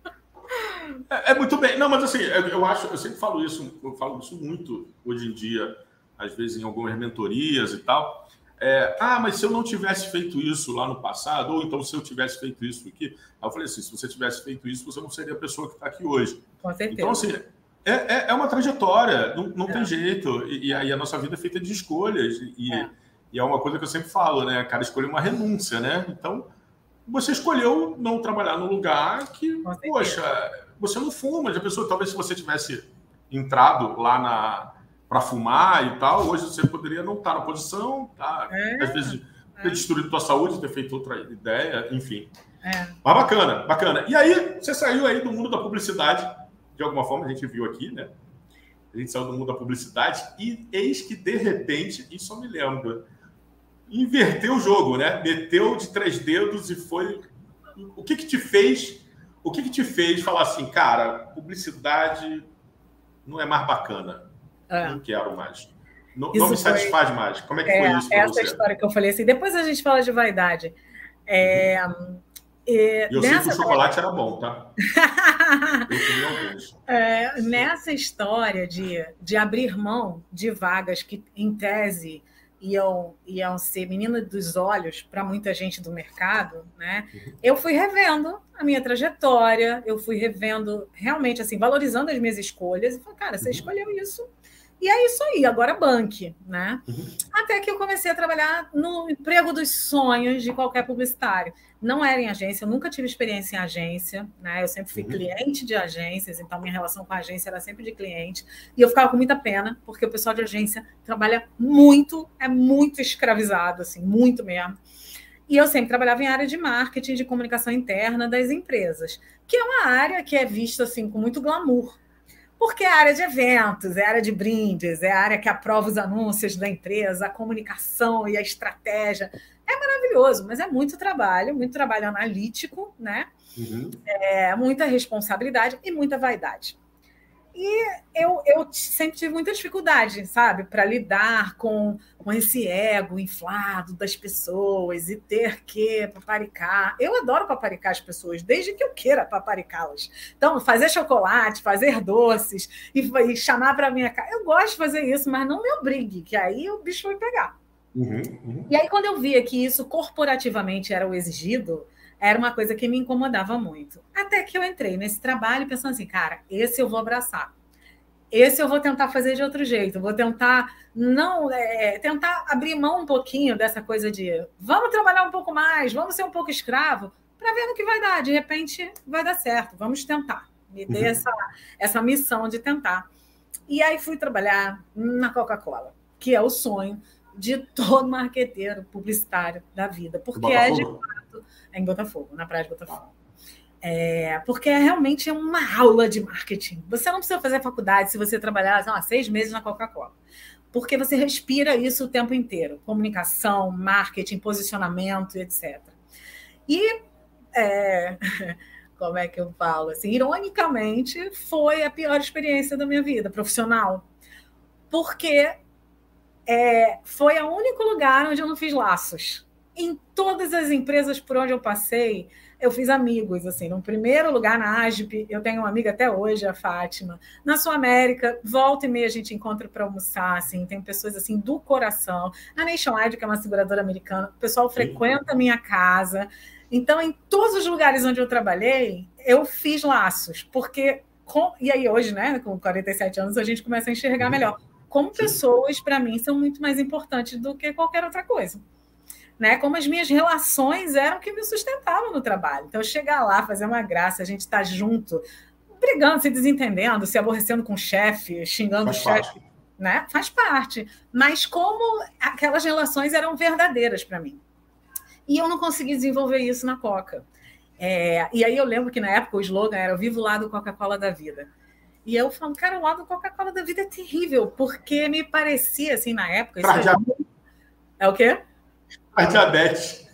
É, é, muito bem. Não, mas assim, eu acho, eu sempre falo isso, eu falo isso muito hoje em dia, às vezes em algumas mentorias e tal. É, ah, mas se eu não tivesse feito isso lá no passado, ou então se eu tivesse feito isso aqui, eu falei assim: se você tivesse feito isso, você não seria a pessoa que está aqui hoje. Com certeza. Então, assim, é, é, é uma trajetória, não, não é. tem jeito. E, aí a nossa vida é feita de escolhas. E é. e é uma coisa que eu sempre falo, né? Cada escolha é uma renúncia, né? Então, você escolheu não trabalhar no lugar que, poxa, você não fuma. A pessoa, talvez se você tivesse entrado lá na para fumar e tal. Hoje você poderia não estar na posição, tá? É, às vezes ter é. destruído tua saúde, ter feito outra ideia, enfim. É. Mas bacana, bacana. E aí, você saiu aí do mundo da publicidade, de alguma forma, a gente viu aqui, né? A gente saiu do mundo da publicidade e eis que, de repente, isso eu me lembro, inverteu o jogo, né? Meteu de três dedos e foi. O que que te fez? O que que te fez falar assim, cara, publicidade não é mais bacana? É. Não quero mais. Não, não me satisfaz mais. Como é que é, foi isso? Essa você? história que eu falei assim. Depois a gente fala de vaidade. É, uhum. E eu sei que o chocolate era bom, tá? é, nessa história de, de abrir mão de vagas que, em tese, iam, iam ser menina dos olhos para muita gente do mercado, né? Uhum. Eu fui revendo a minha trajetória, eu fui revendo realmente assim, valorizando as minhas escolhas e falei, cara, você uhum. escolheu isso, e é isso aí, agora banque, né? Uhum. Até que eu comecei a trabalhar no emprego dos sonhos de qualquer publicitário. Não era em agência, eu nunca tive experiência em agência, né? Eu sempre fui uhum. cliente de agências, então minha relação com a agência era sempre de cliente. E eu ficava com muita pena, porque o pessoal de agência trabalha muito, é muito escravizado, assim, muito mesmo. E eu sempre trabalhava em área de marketing, de comunicação interna das empresas, que é uma área que é vista assim com muito glamour porque é área de eventos, é área de brindes, é área que aprova os anúncios da empresa, a comunicação e a estratégia. É maravilhoso, mas é muito trabalho, muito trabalho analítico, né? Uhum. É, muita responsabilidade e muita vaidade. E eu, eu sempre tive muita dificuldade, sabe, para lidar com, com esse ego inflado das pessoas e ter que paparicar. Eu adoro paparicar as pessoas, desde que eu queira paparicá-las. Então, fazer chocolate, fazer doces e, e chamar para minha casa. Eu gosto de fazer isso, mas não me obrigue, que aí o bicho vai pegar. Uhum, uhum. E aí, quando eu via que isso corporativamente era o exigido, era uma coisa que me incomodava muito. Até que eu entrei nesse trabalho pensando assim, cara, esse eu vou abraçar. Esse eu vou tentar fazer de outro jeito. Vou tentar não é, tentar abrir mão um pouquinho dessa coisa de vamos trabalhar um pouco mais, vamos ser um pouco escravo, para ver no que vai dar. De repente vai dar certo. Vamos tentar. Me dei uhum. essa, essa missão de tentar. E aí fui trabalhar na Coca-Cola, que é o sonho de todo marqueteiro publicitário da vida, porque é de é em Botafogo, na praia de Botafogo. É, porque é realmente uma aula de marketing. Você não precisa fazer faculdade se você trabalhar lá, seis meses na Coca-Cola. Porque você respira isso o tempo inteiro: comunicação, marketing, posicionamento, etc. E é, como é que eu falo? Assim, ironicamente, foi a pior experiência da minha vida profissional. Porque é, foi o único lugar onde eu não fiz laços. Em todas as empresas por onde eu passei, eu fiz amigos, assim, no primeiro lugar na ASP, eu tenho uma amiga até hoje, a Fátima. Na Sul América, volta e meia a gente encontra para almoçar, assim, tem pessoas assim do coração. A Nationwide, que é uma seguradora americana, o pessoal frequenta a minha casa. Então, em todos os lugares onde eu trabalhei, eu fiz laços, porque com... e aí hoje, né, com 47 anos, a gente começa a enxergar uhum. melhor. Como pessoas, para mim, são muito mais importantes do que qualquer outra coisa né? Como as minhas relações eram que me sustentavam no trabalho. Então, chegar lá, fazer uma graça, a gente estar tá junto, brigando, se desentendendo, se aborrecendo com o chefe, xingando Faz o chefe, né? Faz parte. Mas como aquelas relações eram verdadeiras para mim. E eu não consegui desenvolver isso na Coca. É, e aí eu lembro que na época o slogan era Vivo lá do Coca-Cola da vida. E eu falo, cara, o lado Coca-Cola da vida é terrível, porque me parecia, assim, na época. Isso é... é o quê? A diabetes.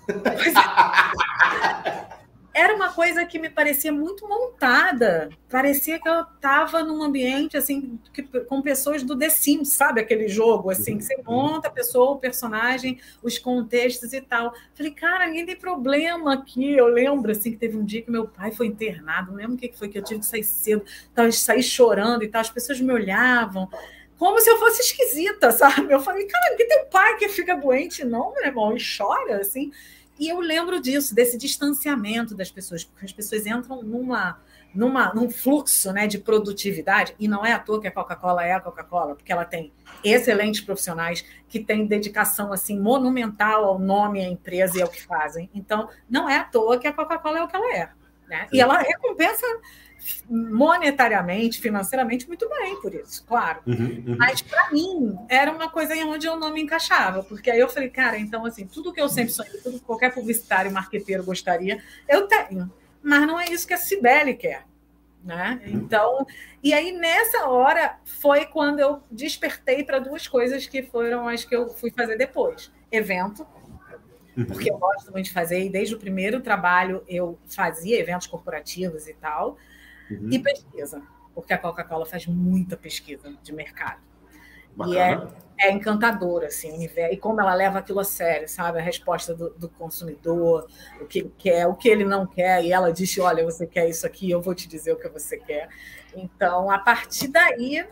Era uma coisa que me parecia muito montada. Parecia que eu estava num ambiente assim que, com pessoas do The Sims, sabe? Aquele jogo assim que você uhum. monta a pessoa, o personagem, os contextos e tal. Falei, cara, ninguém tem problema aqui. Eu lembro assim que teve um dia que meu pai foi internado. Não lembro o que foi que eu tive que sair cedo, tava sair chorando e tal. As pessoas me olhavam como se eu fosse esquisita, sabe? Eu falei, cara, que teu pai que fica doente, não, meu irmão, e chora, assim. E eu lembro disso, desse distanciamento das pessoas, porque as pessoas entram numa, numa, num fluxo né, de produtividade, e não é à toa que a Coca-Cola é a Coca-Cola, porque ela tem excelentes profissionais que têm dedicação assim monumental ao nome, à empresa e ao que fazem. Então, não é à toa que a Coca-Cola é o que ela é. Né? E ela recompensa monetariamente, financeiramente, muito bem por isso, claro. Uhum, uhum. Mas para mim era uma coisa em onde eu não me encaixava, porque aí eu falei, cara, então assim, tudo que eu sempre sonhei, tudo que qualquer publicitário, marqueteiro gostaria, eu tenho. Mas não é isso que a Cibele quer. Né? Então, e aí nessa hora foi quando eu despertei para duas coisas que foram as que eu fui fazer depois: evento, uhum. porque eu gosto muito de fazer, e desde o primeiro trabalho eu fazia eventos corporativos e tal, uhum. e pesquisa, porque a Coca-Cola faz muita pesquisa de mercado. Bacana. E é, é encantadora, assim, e como ela leva aquilo a sério, sabe? A resposta do, do, consumidor, o que ele quer, o que ele não quer, e ela diz: olha, você quer isso aqui, eu vou te dizer o que você quer. Então, a partir daí,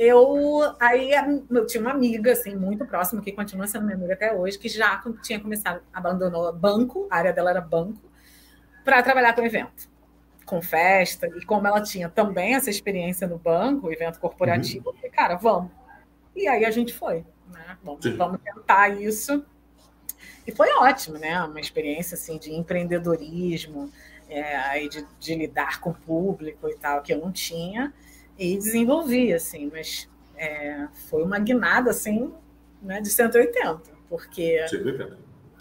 eu aí eu tinha uma amiga assim muito próxima que continua sendo minha amiga até hoje que já tinha começado abandonou banco a área dela era banco para trabalhar com evento com festa e como ela tinha também essa experiência no banco evento corporativo uhum. eu falei, cara vamos e aí a gente foi né? vamos, vamos tentar isso e foi ótimo né uma experiência assim de empreendedorismo é, de, de lidar com o público e tal que eu não tinha e desenvolvi, assim, mas é, foi uma guinada, assim, né, de 180, porque 180.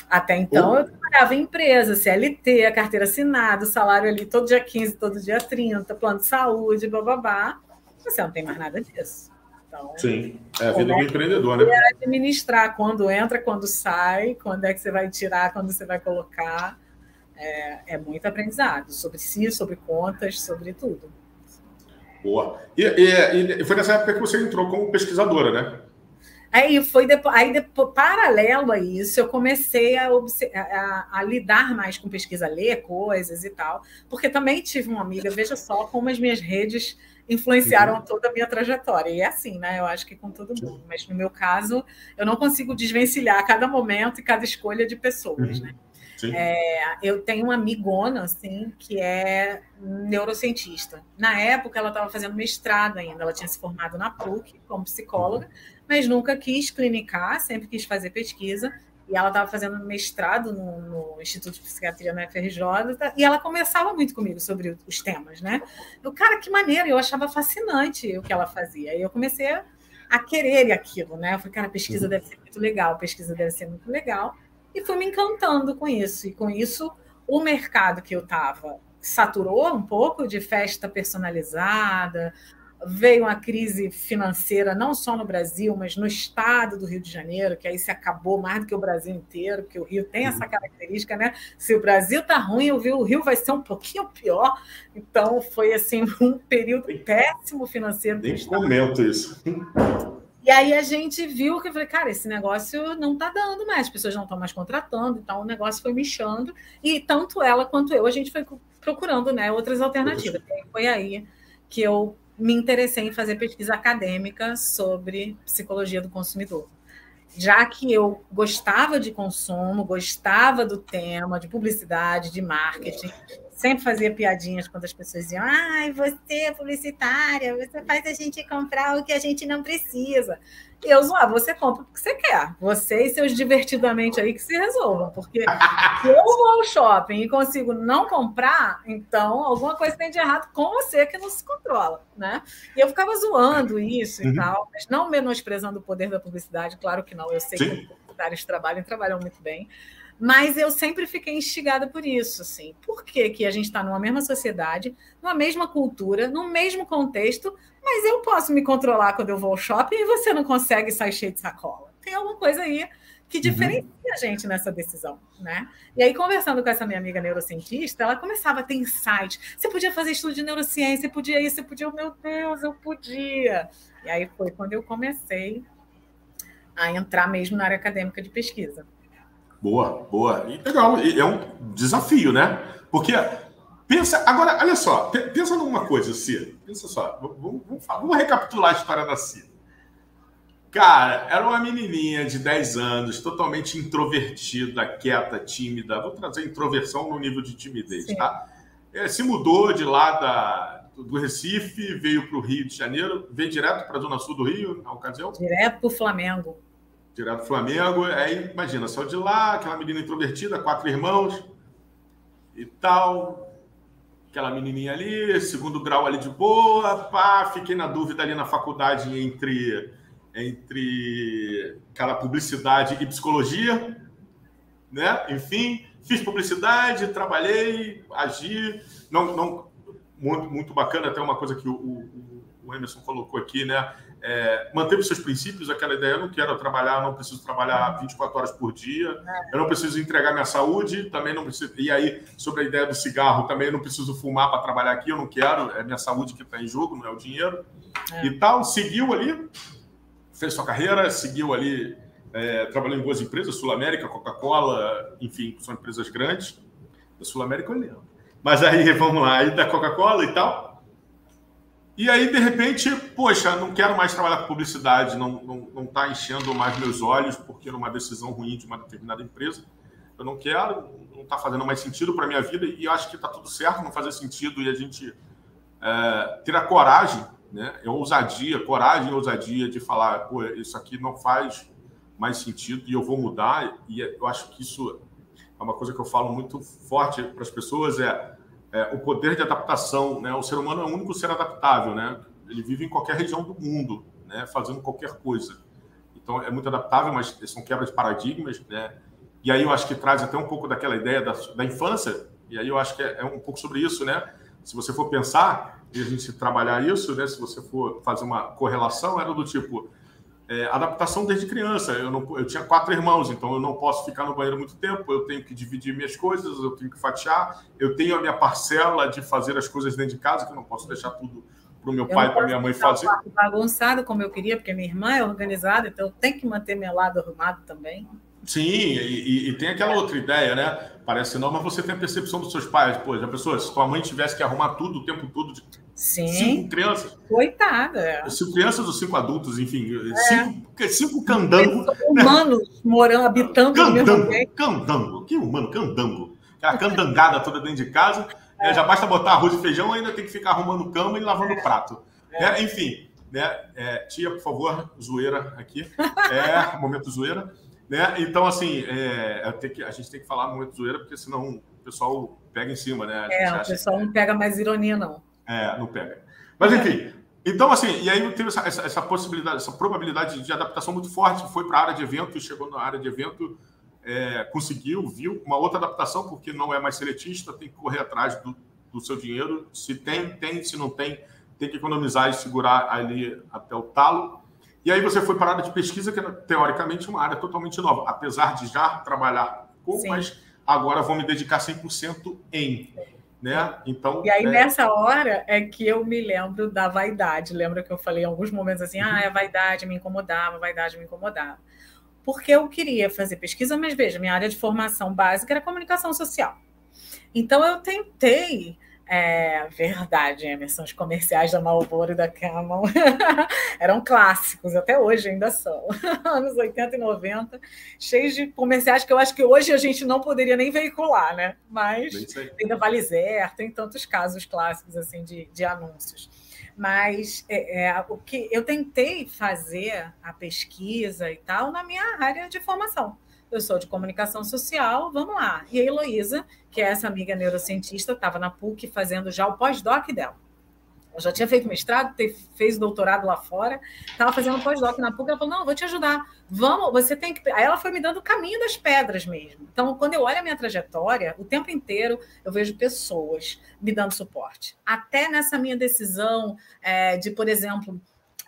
Até então eu trabalhava em empresa, CLT, a carteira assinada, o salário ali todo dia 15, todo dia 30, plano de saúde, bababá, você não tem mais nada disso. Então, Sim, é a vida do empreendedor, né? É administrar quando entra, quando sai, quando é que você vai tirar, quando você vai colocar. É, é muito aprendizado sobre si, sobre contas, sobre tudo. Boa. E, e, e, foi nessa época que você entrou como pesquisadora, né? Aí foi depois, aí depois, paralelo a isso, eu comecei a, a, a, lidar mais com pesquisa, ler coisas e tal, porque também tive uma amiga, veja só como as minhas redes influenciaram uhum. toda a minha trajetória. E é assim, né? Eu acho que com todo mundo. Mas no meu caso, eu não consigo desvencilhar cada momento e cada escolha de pessoas, uhum. né? É, eu tenho uma amigona, assim, que é neurocientista. Na época, ela estava fazendo mestrado ainda, ela tinha se formado na PUC como psicóloga, uhum. Mas nunca quis clinicar, sempre quis fazer pesquisa. E ela estava fazendo mestrado no, no, Instituto de Psiquiatria na FRJ, e ela conversava muito comigo sobre os temas, né? Eu, cara, que maneira, eu achava fascinante o que ela fazia. E eu comecei a querer aquilo, né? Eu falei, cara, pesquisa uhum. deve ser muito legal, pesquisa deve ser muito legal e fui me encantando com isso. E com isso, o mercado que eu estava saturou um pouco de festa personalizada, veio uma crise financeira não só no Brasil, mas no estado do Rio de Janeiro, que aí se acabou mais do que o Brasil inteiro, porque o Rio tem essa uhum. característica, né? Se o Brasil tá ruim, o Rio vai ser um pouquinho pior. Então foi assim um período péssimo financeiro. Nem comento isso. E aí a gente viu que eu falei, cara, esse negócio não está dando mais, as pessoas não estão mais contratando, então o negócio foi mexendo. E tanto ela quanto eu, a gente foi procurando né, outras alternativas. E foi aí que eu me interessei em fazer pesquisa acadêmica sobre psicologia do consumidor. Já que eu gostava de consumo, gostava do tema, de publicidade, de marketing, sempre fazia piadinhas quando as pessoas diziam: ai, você é publicitária, você faz a gente comprar o que a gente não precisa. E eu zoava, você compra o que você quer. Você e seus divertidamente aí que se resolvam. Porque se eu vou ao shopping e consigo não comprar, então alguma coisa tem de errado com você que não se controla, né? E eu ficava zoando isso e uhum. tal, mas não menosprezando o poder da publicidade, claro que não. Eu sei Sim. que os publicitários trabalham e trabalham muito bem. Mas eu sempre fiquei instigada por isso, assim. Por que, que a gente está numa mesma sociedade, numa mesma cultura, no mesmo contexto, mas eu posso me controlar quando eu vou ao shopping e você não consegue sair cheio de sacola? Tem alguma coisa aí que uhum. diferencia uhum. a gente nessa decisão, né? E aí, conversando com essa minha amiga neurocientista, ela começava a ter insight. Você podia fazer estudo de neurociência, podia isso, você podia, meu Deus, eu podia. E aí foi quando eu comecei a entrar mesmo na área acadêmica de pesquisa. Boa, boa. E legal, é um desafio, né? Porque pensa, agora, olha só, pensa numa coisa, Cira. Pensa só, vamos, vamos, vamos recapitular a história da Cira. Cara, era uma menininha de 10 anos, totalmente introvertida, quieta, tímida. Vou trazer introversão no nível de timidez, Sim. tá? É, se mudou de lá da, do Recife, veio para o Rio de Janeiro, veio direto para a Zona Sul do Rio, na ocasião? Direto para o Flamengo direto do Flamengo. Aí, imagina, saiu de lá, aquela menina introvertida, quatro irmãos e tal. aquela menininha ali, segundo grau ali de boa, pá, fiquei na dúvida ali na faculdade entre entre aquela publicidade e psicologia, né? Enfim, fiz publicidade, trabalhei, agi, não, não muito, muito bacana até uma coisa que o, o, o Emerson colocou aqui, né? É, manteve seus princípios, aquela ideia, eu não quero trabalhar, não preciso trabalhar 24 horas por dia, eu não preciso entregar minha saúde, também não preciso. E aí, sobre a ideia do cigarro, também não preciso fumar para trabalhar aqui, eu não quero, é minha saúde que está em jogo, não é o dinheiro. É. E tal, seguiu ali, fez sua carreira, seguiu ali, é, trabalhou em boas empresas, Sul América, Coca-Cola, enfim, são empresas grandes. Da Sul América eu lembro. Mas aí, vamos lá, aí da Coca-Cola e tal. E aí, de repente, poxa, não quero mais trabalhar com publicidade, não está tá enchendo mais meus olhos, porque numa decisão ruim de uma determinada empresa, eu não quero, não está fazendo mais sentido para a minha vida, e acho que está tudo certo não fazer sentido e a gente é, ter a coragem, né, é ousadia, coragem e ousadia de falar, pô, isso aqui não faz mais sentido e eu vou mudar, e eu acho que isso é uma coisa que eu falo muito forte para as pessoas, é é, o poder de adaptação, né? O ser humano é o único ser adaptável, né? Ele vive em qualquer região do mundo, né? Fazendo qualquer coisa. Então é muito adaptável, mas são quebras de paradigmas, né? E aí eu acho que traz até um pouco daquela ideia da, da infância. E aí eu acho que é, é, um pouco sobre isso, né? Se você for pensar e a gente trabalhar isso, né? Se você for fazer uma correlação, era do tipo é, adaptação desde criança. Eu, não, eu tinha quatro irmãos, então eu não posso ficar no banheiro muito tempo, eu tenho que dividir minhas coisas, eu tenho que fatiar, eu tenho a minha parcela de fazer as coisas dentro de casa, que eu não posso deixar tudo para o meu eu pai e para minha mãe fazer. Eu bagunçado como eu queria, porque minha irmã é organizada, então eu tenho que manter meu lado arrumado também. Sim, e, e, tem aquela outra ideia, né? Parece não, mas você tem a percepção dos seus pais. Pô, já pensou, se tua mãe tivesse que arrumar tudo o tempo todo de Sim. cinco crianças. Coitada. Cinco crianças ou cinco adultos, enfim. É. Cinco, cinco candangos. Humanos morando, habitando candango, Candango. Que humano? Candango. Aquela candangada toda dentro de casa. É. já basta botar arroz e feijão, ainda tem que ficar arrumando cama e lavando é. prato. É. enfim, né? É, tia, por favor, zoeira aqui. É, momento zoeira. Né? Então, assim, que, a gente tem que falar momento zoeira, porque senão o pessoal pega em cima, né? É, o pessoal não pega mais ironia, não. É, não pega. Mas, enfim, então, assim, e aí teve essa, essa, essa possibilidade, essa probabilidade de adaptação muito forte, foi para a área de evento chegou na área de evento, é, conseguiu, viu uma outra adaptação, porque não é mais seletista, tem que correr atrás do, do seu dinheiro. Se tem, tem, se não tem, tem que economizar e segurar ali até o talo. E aí você foi para a área de pesquisa, que é, teoricamente uma área totalmente nova, apesar de já trabalhar com, Sim. mas agora vou me dedicar 100% em. Né? Então, e aí, é... nessa hora, é que eu me lembro da vaidade. Lembra que eu falei em alguns momentos assim: ah, a vaidade me incomodava, a vaidade me incomodava. Porque eu queria fazer pesquisa, mas veja, minha área de formação básica era comunicação social. Então, eu tentei é verdade, Emerson. Os comerciais da Marlboro e da Camel eram clássicos, até hoje ainda são. Anos 80 e 90, cheios de comerciais que eu acho que hoje a gente não poderia nem veicular, né? Mas tem da Valizer, tem tantos casos clássicos assim de, de anúncios. Mas é, é, o que eu tentei fazer a pesquisa e tal na minha área de formação eu sou de comunicação social, vamos lá. E a Heloísa, que é essa amiga neurocientista, estava na PUC fazendo já o pós-doc dela. Ela já tinha feito mestrado, fez doutorado lá fora, estava fazendo pós-doc na PUC. Ela falou: Não, vou te ajudar. Vamos, você tem que. Aí ela foi me dando o caminho das pedras mesmo. Então, quando eu olho a minha trajetória, o tempo inteiro eu vejo pessoas me dando suporte. Até nessa minha decisão é, de, por exemplo,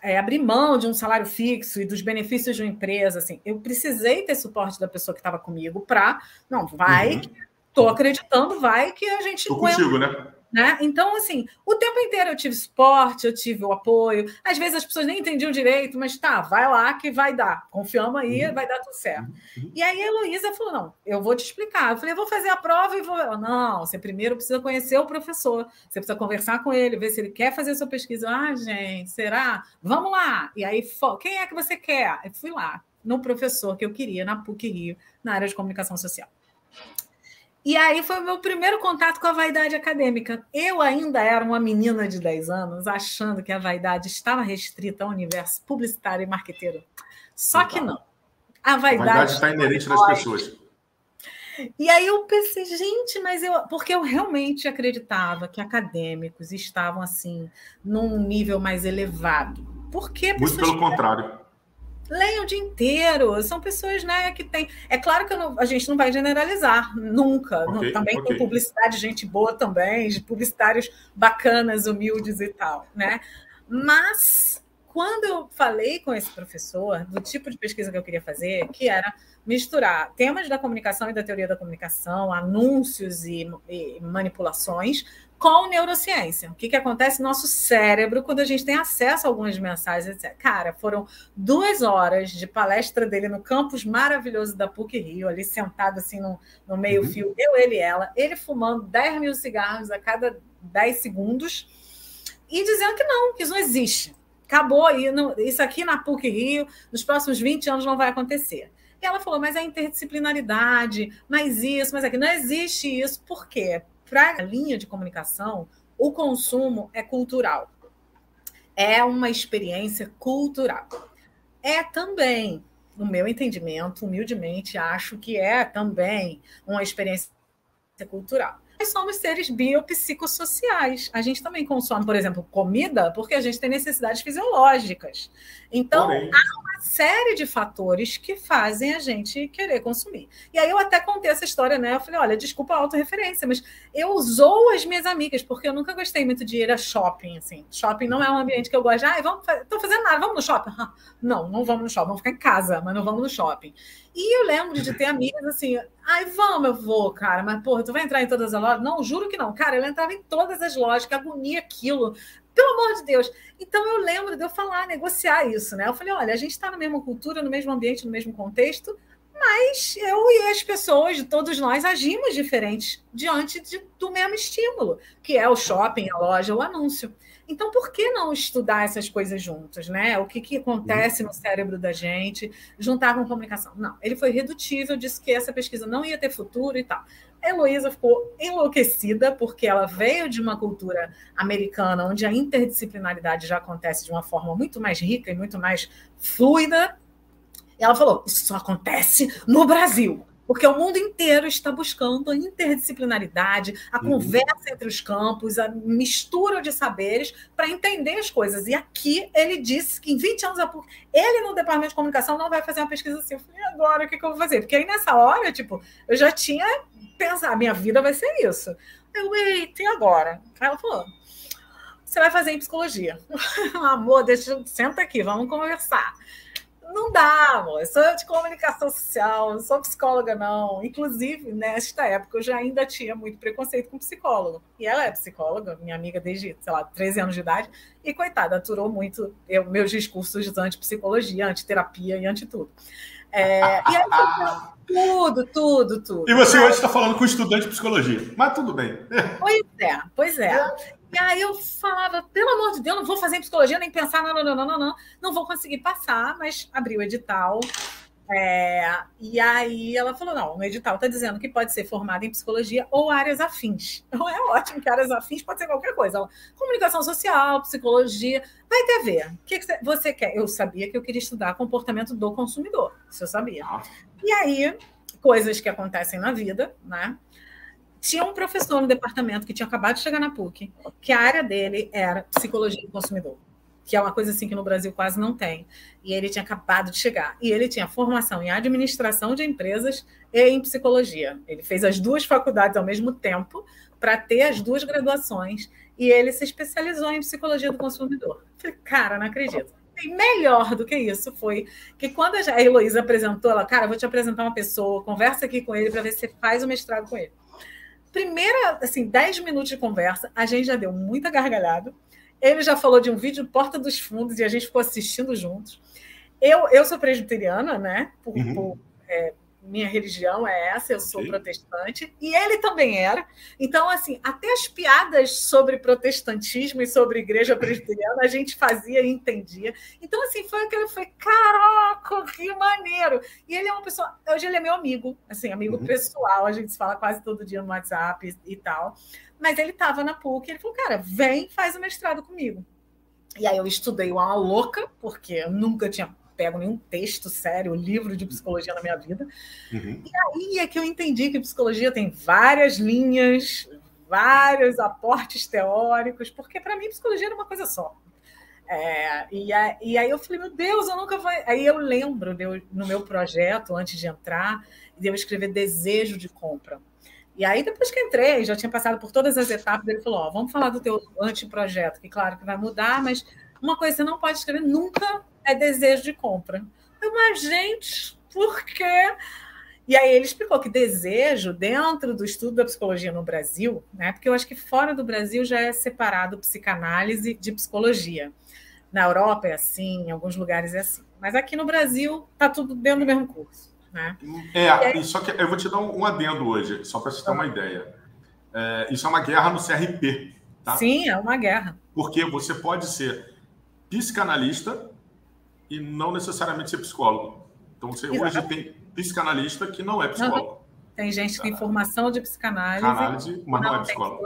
é, abrir mão de um salário fixo e dos benefícios de uma empresa, assim, eu precisei ter suporte da pessoa que estava comigo para, não, vai, estou uhum. acreditando, vai que a gente. Estou contigo, né? Né? Então, assim, o tempo inteiro eu tive suporte, eu tive o apoio. Às vezes as pessoas nem entendiam direito, mas tá, vai lá que vai dar. Confiamos aí, uhum. vai dar tudo certo. Uhum. E aí a Heloísa falou: não, eu vou te explicar. Eu falei, eu vou fazer a prova e vou. Ela, não, você primeiro precisa conhecer o professor, você precisa conversar com ele, ver se ele quer fazer a sua pesquisa. Ah, gente, será? Vamos lá. E aí, quem é que você quer? Eu fui lá, no professor que eu queria, na PUC Rio, na área de comunicação social. E aí foi o meu primeiro contato com a vaidade acadêmica. Eu ainda era uma menina de 10 anos, achando que a vaidade estava restrita ao universo publicitário e marqueteiro. Só que não. A vaidade, está inerente nas pessoas. E aí eu pensei, gente, mas eu. Porque eu realmente acreditava que acadêmicos estavam assim, num nível mais elevado. Porque Muito pelo contrário. Leem o dia inteiro. São pessoas né, que têm. É claro que não, a gente não vai generalizar, nunca. Okay, também okay. tem publicidade, gente boa também, de publicitários bacanas, humildes e tal, né? Mas quando eu falei com esse professor do tipo de pesquisa que eu queria fazer, que era misturar temas da comunicação e da teoria da comunicação, anúncios e, e manipulações, com neurociência. O que, que acontece no nosso cérebro quando a gente tem acesso a algumas mensagens, etc. Cara, foram duas horas de palestra dele no campus maravilhoso da PUC Rio, ali sentado assim no, no meio-fio, uhum. eu, ele e ela, ele fumando 10 mil cigarros a cada 10 segundos e dizendo que não, que isso não existe. Acabou, isso aqui na PUC Rio, nos próximos 20 anos não vai acontecer. E ela falou, mas a interdisciplinaridade, mas isso, mas aquilo. Não existe isso. Por quê? Para a linha de comunicação, o consumo é cultural. É uma experiência cultural. É também, no meu entendimento, humildemente, acho que é também uma experiência cultural nós somos seres biopsicossociais. A gente também consome, por exemplo, comida porque a gente tem necessidades fisiológicas. Então, Porém. há uma série de fatores que fazem a gente querer consumir. E aí eu até contei essa história, né? Eu falei, olha, desculpa a autorreferência, mas eu usou as minhas amigas, porque eu nunca gostei muito de ir a shopping, assim. Shopping não é um ambiente que eu gosto ah, vamos, tô fazendo nada, vamos no shopping. Não, não vamos no shopping, vamos ficar em casa, mas não vamos no shopping. E eu lembro de ter amigas assim, ai, vamos, eu vou, cara, mas porra, tu vai entrar em todas as lojas? Não, juro que não. Cara, eu entrava em todas as lojas, que agonia aquilo. Pelo amor de Deus. Então eu lembro de eu falar, negociar isso, né? Eu falei, olha, a gente está na mesma cultura, no mesmo ambiente, no mesmo contexto, mas eu e as pessoas, todos nós, agimos diferentes diante de, do mesmo estímulo, que é o shopping, a loja, o anúncio. Então, por que não estudar essas coisas juntas, né? O que, que acontece no cérebro da gente, juntar com comunicação? Não, ele foi redutível, disse que essa pesquisa não ia ter futuro e tal. Heloísa ficou enlouquecida, porque ela veio de uma cultura americana, onde a interdisciplinaridade já acontece de uma forma muito mais rica e muito mais fluida. E ela falou: Isso só acontece no Brasil porque o mundo inteiro está buscando a interdisciplinaridade, a uhum. conversa entre os campos, a mistura de saberes para entender as coisas. E aqui ele disse que em 20 anos ele no departamento de comunicação não vai fazer uma pesquisa assim. Eu falei, agora o que, que eu vou fazer? Porque aí nessa hora, tipo, eu já tinha pensado, minha vida vai ser isso. Eu, eita, e agora? Aí ela falou, você vai fazer em psicologia. Amor, deixa, senta aqui, vamos conversar. Não dá, amor. Eu sou de comunicação social, não sou psicóloga, não. Inclusive, nesta época, eu já ainda tinha muito preconceito com psicólogo. E ela é psicóloga, minha amiga desde, sei lá, 13 anos de idade. E, coitada, aturou muito eu, meus discursos de antipsicologia, antiterapia e anti-tudo. É, e aí, tudo, tudo, tudo. E você hoje está falando com estudante de psicologia, mas tudo bem. Pois é, pois é. E aí eu falava, pelo amor de Deus, não vou fazer psicologia, nem pensar, não, não, não, não, não, não, não vou conseguir passar, mas abri o edital. É, e aí ela falou: não, o edital está dizendo que pode ser formado em psicologia ou áreas afins. Então é ótimo que áreas afins pode ser qualquer coisa. Comunicação social, psicologia, vai ter a ver. O que, que você quer? Eu sabia que eu queria estudar comportamento do consumidor. Isso eu sabia. E aí, coisas que acontecem na vida, né? Tinha um professor no departamento que tinha acabado de chegar na PUC, que a área dele era psicologia do consumidor, que é uma coisa assim que no Brasil quase não tem. E ele tinha acabado de chegar. E ele tinha formação em administração de empresas e em psicologia. Ele fez as duas faculdades ao mesmo tempo para ter as duas graduações. E ele se especializou em psicologia do consumidor. Falei, cara, não acredito. E melhor do que isso foi que quando a Heloísa apresentou, ela, cara, vou te apresentar uma pessoa, conversa aqui com ele para ver se você faz o mestrado com ele primeira, assim, 10 minutos de conversa, a gente já deu muita gargalhada. Ele já falou de um vídeo Porta dos Fundos e a gente ficou assistindo juntos. Eu, eu sou presbiteriana, né? Por, uhum. por é, minha religião é essa, eu sou okay. protestante, e ele também era. Então, assim, até as piadas sobre protestantismo e sobre igreja presbiteriana a gente fazia e entendia. Então, assim, foi aquele, foi, caraca, que maneiro! E ele é uma pessoa, hoje ele é meu amigo, assim, amigo uhum. pessoal, a gente se fala quase todo dia no WhatsApp e, e tal. Mas ele estava na PUC, ele falou, cara, vem, faz o mestrado comigo. E aí eu estudei uma louca, porque eu nunca tinha pego nenhum texto sério, livro de psicologia na minha vida. Uhum. E aí é que eu entendi que psicologia tem várias linhas, vários aportes teóricos, porque para mim psicologia era uma coisa só. É, e, a, e, aí eu falei, meu Deus, eu nunca vou. Aí eu lembro de eu, no meu projeto, antes de entrar, de eu escrever desejo de compra. E aí, depois que entrei, já tinha passado por todas as etapas, ele falou: Ó, vamos falar do teu anteprojeto, que claro que vai mudar, mas uma coisa que você não pode escrever nunca é desejo de compra. Eu, mas, gente, por quê? E aí ele explicou que desejo, dentro do estudo da psicologia no Brasil, né? Porque eu acho que fora do Brasil já é separado psicanálise de psicologia. Na Europa é assim, em alguns lugares é assim. Mas aqui no Brasil está tudo dentro do mesmo curso. Né? É, aí... só que eu vou te dar um adendo hoje, só para você ter uma ideia. É, isso é uma guerra no CRP. Tá? Sim, é uma guerra. Porque você pode ser psicanalista e não necessariamente ser psicólogo. Então você Exatamente. hoje tem psicanalista que não é psicólogo. Tem gente que tem formação de psicanálise, Análise, mas não, é psicólogo.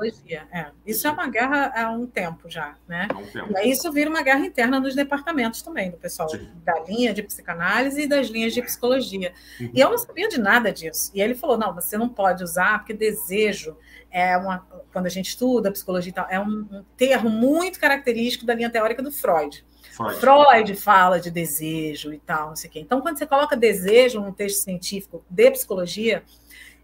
É. Isso é uma guerra há um tempo já, né? Um tempo. E aí isso vira uma guerra interna nos departamentos também, do pessoal Sim. da linha de psicanálise e das linhas de psicologia. Uhum. E eu não sabia de nada disso. E ele falou: não, você não pode usar, porque desejo é uma. Quando a gente estuda psicologia e tal, é um, um termo muito característico da linha teórica do Freud. Freud. Freud fala de desejo e tal, não sei o quê. Então, quando você coloca desejo num texto científico de psicologia,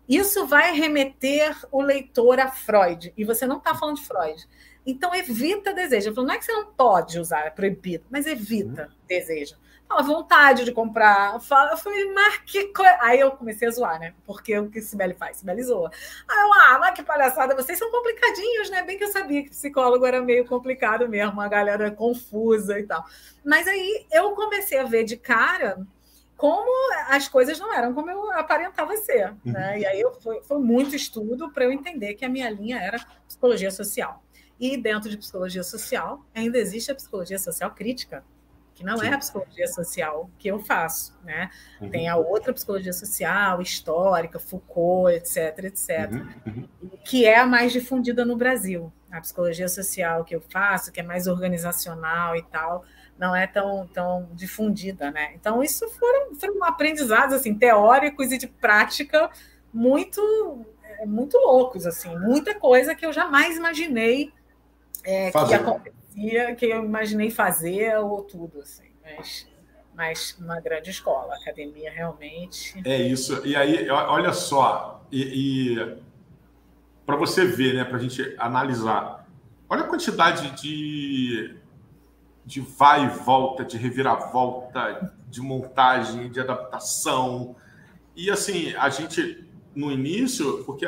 isso vai remeter o leitor a Freud, e você não está falando de Freud. Então, evita desejo. Eu falo, não é que você não pode usar, é proibido, mas evita uhum. desejo. Fala, vontade de comprar. Fala, eu falei, mas que coisa. Aí eu comecei a zoar, né? Porque o que Sibeli faz? Sibeli zoa. Aí eu, ah, mas que palhaçada, vocês são complicadinhos, né? Bem que eu sabia que psicólogo era meio complicado mesmo, a galera confusa e tal. Mas aí eu comecei a ver de cara como as coisas não eram como eu aparentava ser. Uhum. Né? E aí eu, foi, foi muito estudo para eu entender que a minha linha era psicologia social. E dentro de psicologia social, ainda existe a psicologia social crítica, que não Sim. é a psicologia social que eu faço. Né? Uhum. Tem a outra psicologia social, histórica, Foucault, etc., etc., uhum. uhum. que é a mais difundida no Brasil. A psicologia social que eu faço, que é mais organizacional e tal, não é tão, tão difundida, né? Então, isso foram, foram aprendizados, assim, teóricos e de prática muito, é, muito loucos, assim, muita coisa que eu jamais imaginei é, que acontecia, que eu imaginei fazer ou tudo, assim, mas, mas uma grande escola, academia realmente. É isso, e aí, olha só, e, e para você ver, né, para a gente analisar, olha a quantidade de de vai e volta, de reviravolta, de montagem, de adaptação. E assim, a gente, no início, porque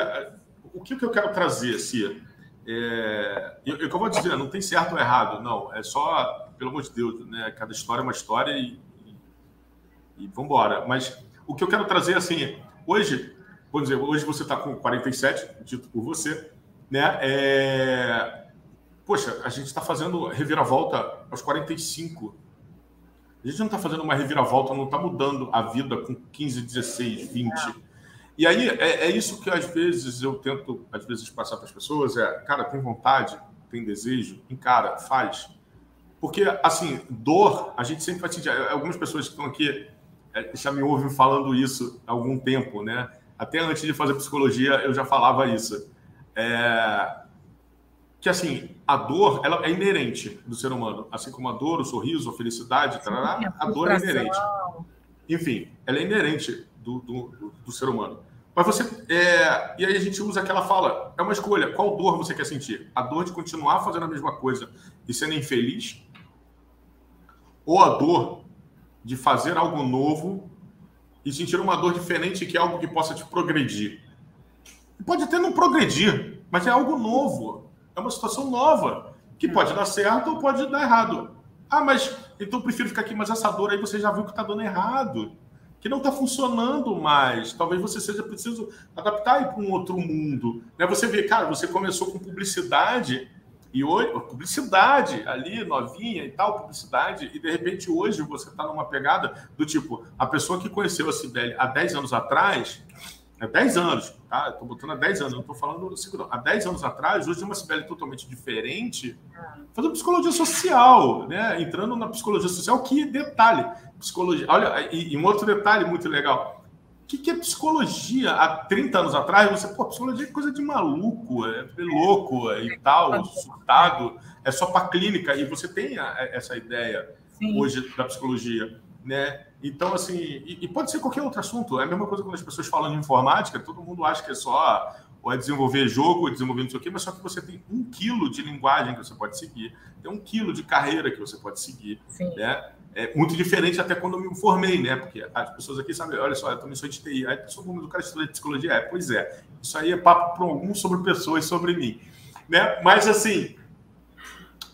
o que, eu quero trazer, assim, é, eu, eu, vou dizer, não tem certo ou errado, não, é só, pelo amor de Deus, né? Cada história é uma história e, e, e vamos embora. Mas o que eu quero trazer, assim, hoje, vamos dizer, hoje você está com 47, dito por você, né? É, Poxa, a gente está fazendo reviravolta aos 45. A gente não está fazendo uma reviravolta, não está mudando a vida com 15, 16, 20. É. E aí é, é, isso que às vezes eu tento, às vezes, passar para as pessoas: é, cara, tem vontade, tem desejo, encara, faz. Porque, assim, dor, a gente sempre vai sentir. Algumas pessoas que estão aqui é, já me ouvem falando isso há algum tempo, né? Até antes de fazer psicologia, eu já falava isso. É, que assim, a dor ela é inerente do ser humano, assim como a dor, o sorriso, a felicidade, tarará, Sim, a, a dor é inerente. Enfim, ela é inerente do, do, do ser humano. Mas você. É, e aí a gente usa aquela fala: é uma escolha. Qual dor você quer sentir? A dor de continuar fazendo a mesma coisa e sendo infeliz? Ou a dor de fazer algo novo e sentir uma dor diferente que é algo que possa te progredir? Pode até não progredir, mas é algo novo é uma situação nova, que pode dar certo ou pode dar errado. Ah, mas então eu prefiro ficar aqui, mas essa dor aí você já viu que está dando errado, que não está funcionando mais. Talvez você seja preciso adaptar para um outro mundo. Né? Você vê, cara, você começou com publicidade e hoje, publicidade ali, novinha e tal, publicidade, e de repente hoje você está numa pegada do tipo, a pessoa que conheceu a Cibele há 10 anos atrás há 10 anos, tá? Estou botando há 10 anos, não estou falando não. há 10 anos atrás, hoje é uma Sibeli totalmente diferente, fazendo psicologia social, né? Entrando na psicologia social, que detalhe, psicologia. Olha, e, e um outro detalhe muito legal. O que, que é psicologia? Há 30 anos atrás, você, pô, psicologia é coisa de maluco, é, é louco é, e tal, surtado, é só para clínica, e você tem a, essa ideia Sim. hoje da psicologia, né? Então, assim, e, e, pode ser qualquer outro assunto. É a mesma coisa quando as pessoas falam de informática, todo mundo acha que é só ou é desenvolver jogo, ou é desenvolver não sei o quê, mas só que você tem um quilo de linguagem que você pode seguir, tem um quilo de carreira que você pode seguir, Sim. né? É muito diferente até quando eu me formei, né? Porque as pessoas aqui sabem, olha só, eu também sou de TI. Aí a pessoa, do cara estuda de psicologia. É, pois é. Isso aí é papo para algum sobre pessoas, sobre mim. Né? Mas, assim,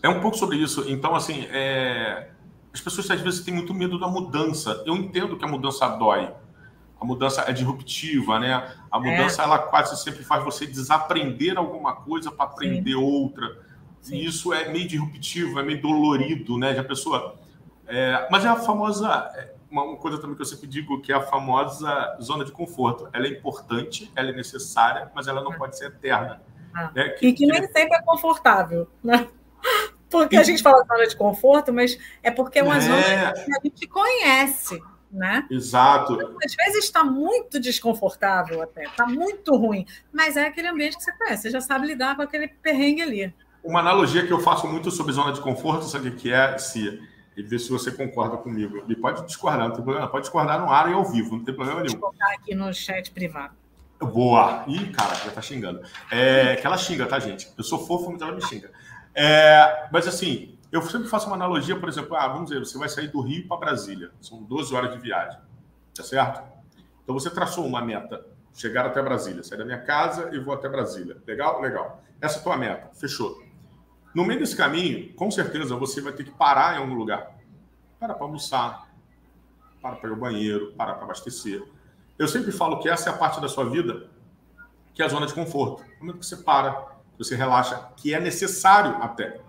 é um pouco sobre isso. Então, assim, é as pessoas às vezes têm muito medo da mudança. Eu entendo que a mudança dói. A mudança é disruptiva, né? A é. mudança é. ela quase sempre faz você desaprender alguma coisa para aprender Sim. outra. Sim. E isso é meio disruptivo, é meio dolorido, né? De a pessoa. É... mas é a famosa. É, uma coisa também que eu sempre digo que é a famosa zona de conforto. Ela é importante, ela é necessária, mas ela não ah. pode ser eterna. Ah. Né? Que, e que, que nem sempre é confortável, né? Porque a gente fala zona de conforto, mas é porque é uma é. zona que a gente conhece, né? Exato. Então, às vezes está muito desconfortável até, está muito ruim, mas é aquele ambiente que você conhece, você já sabe lidar com aquele perrengue ali. Uma analogia que eu faço muito sobre zona de conforto, sabe o que é, se e ver se você concorda comigo. E pode discordar, não tem problema. Pode discordar no ar e ao vivo, não tem problema nenhum. Vou colocar aqui no chat privado. Boa! Ih, cara, já tá xingando. É, que ela xinga, tá, gente? Eu sou fofo, mas ela me xinga. É, mas assim, eu sempre faço uma analogia, por exemplo, ah, vamos dizer, você vai sair do Rio para Brasília, são 12 horas de viagem, tá certo? Então você traçou uma meta, chegar até Brasília, sair da minha casa e vou até Brasília. Legal? Legal. Essa é a tua meta, fechou. No meio desse caminho, com certeza você vai ter que parar em algum lugar. Para para almoçar, para ir ao banheiro, para para abastecer. Eu sempre falo que essa é a parte da sua vida que é a zona de conforto. No momento que você para, você relaxa, que é necessário até.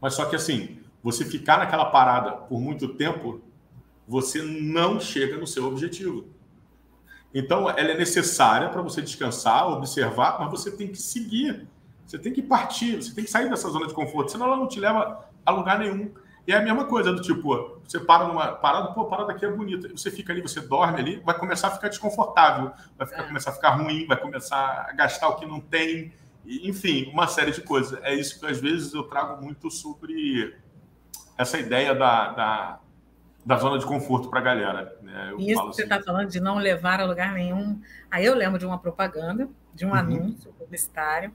Mas só que assim, você ficar naquela parada por muito tempo, você não chega no seu objetivo. Então, ela é necessária para você descansar, observar, mas você tem que seguir. Você tem que partir, você tem que sair dessa zona de conforto, senão ela não te leva a lugar nenhum. E é a mesma coisa do tipo, você para numa parada, pô, a parada aqui é bonita. Você fica ali, você dorme ali, vai começar a ficar desconfortável, vai ficar, começar a ficar ruim, vai começar a gastar o que não tem enfim, uma série de coisas. É isso que às vezes eu trago muito sobre essa ideia da, da, da zona de conforto para a galera. Né? Eu isso que você está assim, falando de não levar a lugar nenhum. Aí eu lembro de uma propaganda, de um uhum. anúncio publicitário,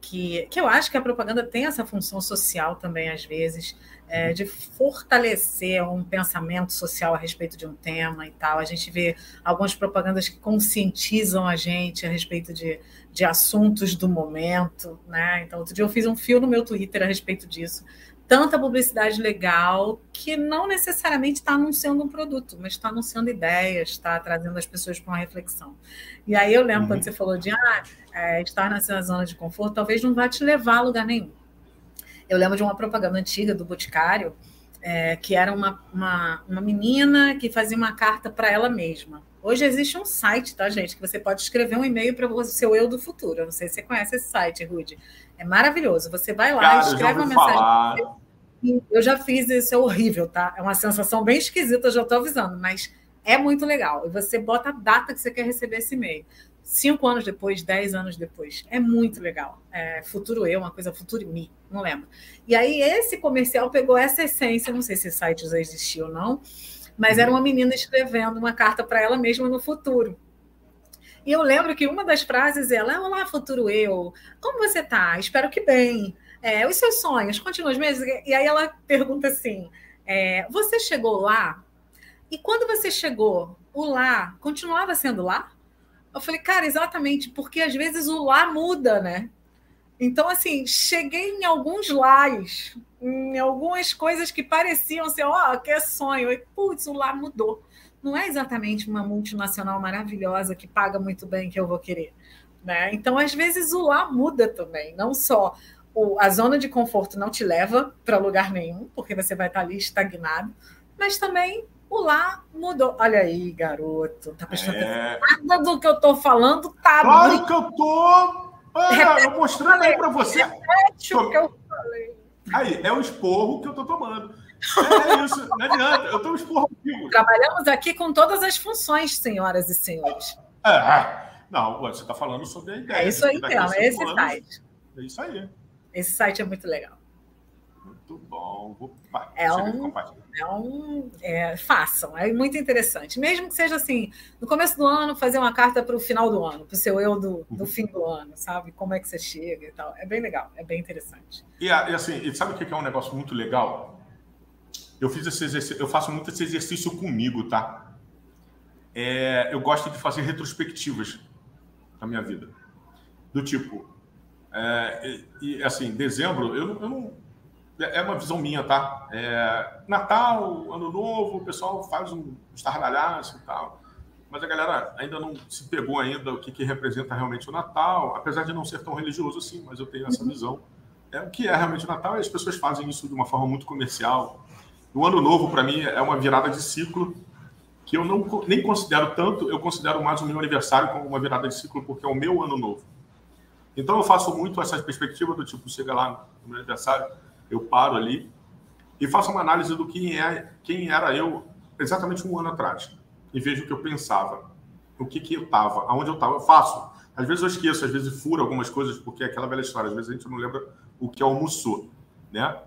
que, que eu acho que a propaganda tem essa função social também, às vezes, é, de fortalecer um pensamento social a respeito de um tema e tal. A gente vê algumas propagandas que conscientizam a gente a respeito de, de assuntos do momento, né? Então, outro dia eu fiz um fio no meu Twitter a respeito disso. Tanta publicidade legal que não necessariamente está anunciando um produto, mas está anunciando ideias, está trazendo as pessoas para uma reflexão. E aí eu lembro uhum. quando você falou de ah, é, estar nessa zona de conforto talvez não vá te levar a lugar nenhum eu lembro de uma propaganda antiga do Boticário, é, que era uma, uma, uma menina que fazia uma carta para ela mesma. Hoje existe um site, tá, gente? Que você pode escrever um e-mail para o seu eu do futuro. Eu não sei se você conhece esse site, Rude. É maravilhoso. Você vai lá, Cara, escreve uma mensagem. Eu já fiz isso, é horrível, tá? É uma sensação bem esquisita, eu já estou avisando, mas é muito legal. E você bota a data que você quer receber esse e-mail cinco anos depois, dez anos depois. É muito legal. É Futuro Eu, uma coisa Futuro Me, não lembro. E aí esse comercial pegou essa essência, não sei se esse site já existia ou não, mas era uma menina escrevendo uma carta para ela mesma no futuro. E eu lembro que uma das frases ela é Olá, futuro eu, como você tá? Espero que bem. É, os seus sonhos, continuam os meses. E aí ela pergunta assim: é, Você chegou lá? E quando você chegou, o lá continuava sendo lá? Eu falei, cara, exatamente, porque às vezes o lá muda, né? Então, assim, cheguei em alguns lares, em algumas coisas que pareciam ser, ó, oh, que é sonho, e putz, o lá mudou. Não é exatamente uma multinacional maravilhosa que paga muito bem que eu vou querer. Né? Então, às vezes, o lá muda também, não só o, a zona de conforto não te leva para lugar nenhum, porque você vai estar ali estagnado, mas também O lá mudou. Olha aí, garoto. Tá prestando é... nada do que eu tô falando, tá Claro que eu tô. Ah, eu mostrando aí para você. Repete tô... o que eu falei. Aí, é o esporro que eu tô tomando. É isso, não adianta. Eu tô esporro vivo. Trabalhamos aqui com todas as funções, senhoras e senhores. É, não, você está falando sobre a ideia. É isso aí, então, é esse site. É isso aí. Esse site é muito legal. Muito bom. Vou, é, um, é um. É, façam, é muito interessante. Mesmo que seja assim, no começo do ano, fazer uma carta para o final do ano, para o seu eu do, do uhum. fim do ano, sabe? Como é que você chega e tal. É bem legal, é bem interessante. E, assim, sabe o que é um negócio muito legal? Eu fiz esse exercício, eu faço muito esse exercício comigo, tá? É, eu gosto de fazer retrospectivas na minha vida. Do tipo, é, e, e, assim, dezembro, eu, eu não. É uma visão minha, tá? É, Natal, Ano Novo, o pessoal faz um estardalhaço e tal. Mas a galera ainda não se pegou ainda o que, que representa realmente o Natal, apesar de não ser tão religioso assim, mas eu tenho essa visão. É, o que é realmente o Natal e as pessoas fazem isso de uma forma muito comercial. O Ano Novo, para mim, é uma virada de ciclo que eu não nem considero tanto, eu considero mais o meu aniversário como uma virada de ciclo, porque é o meu ano novo. Então eu faço muito essa perspectiva do tipo, chega lá no meu aniversário, eu paro ali e faço uma análise do que é, quem era eu exatamente um ano atrás. E vejo o que eu pensava, o que, que eu estava, aonde eu estava. Eu faço. Às vezes eu esqueço, às vezes furo algumas coisas, porque é aquela velha história, às vezes a gente não lembra o que almoçou, né?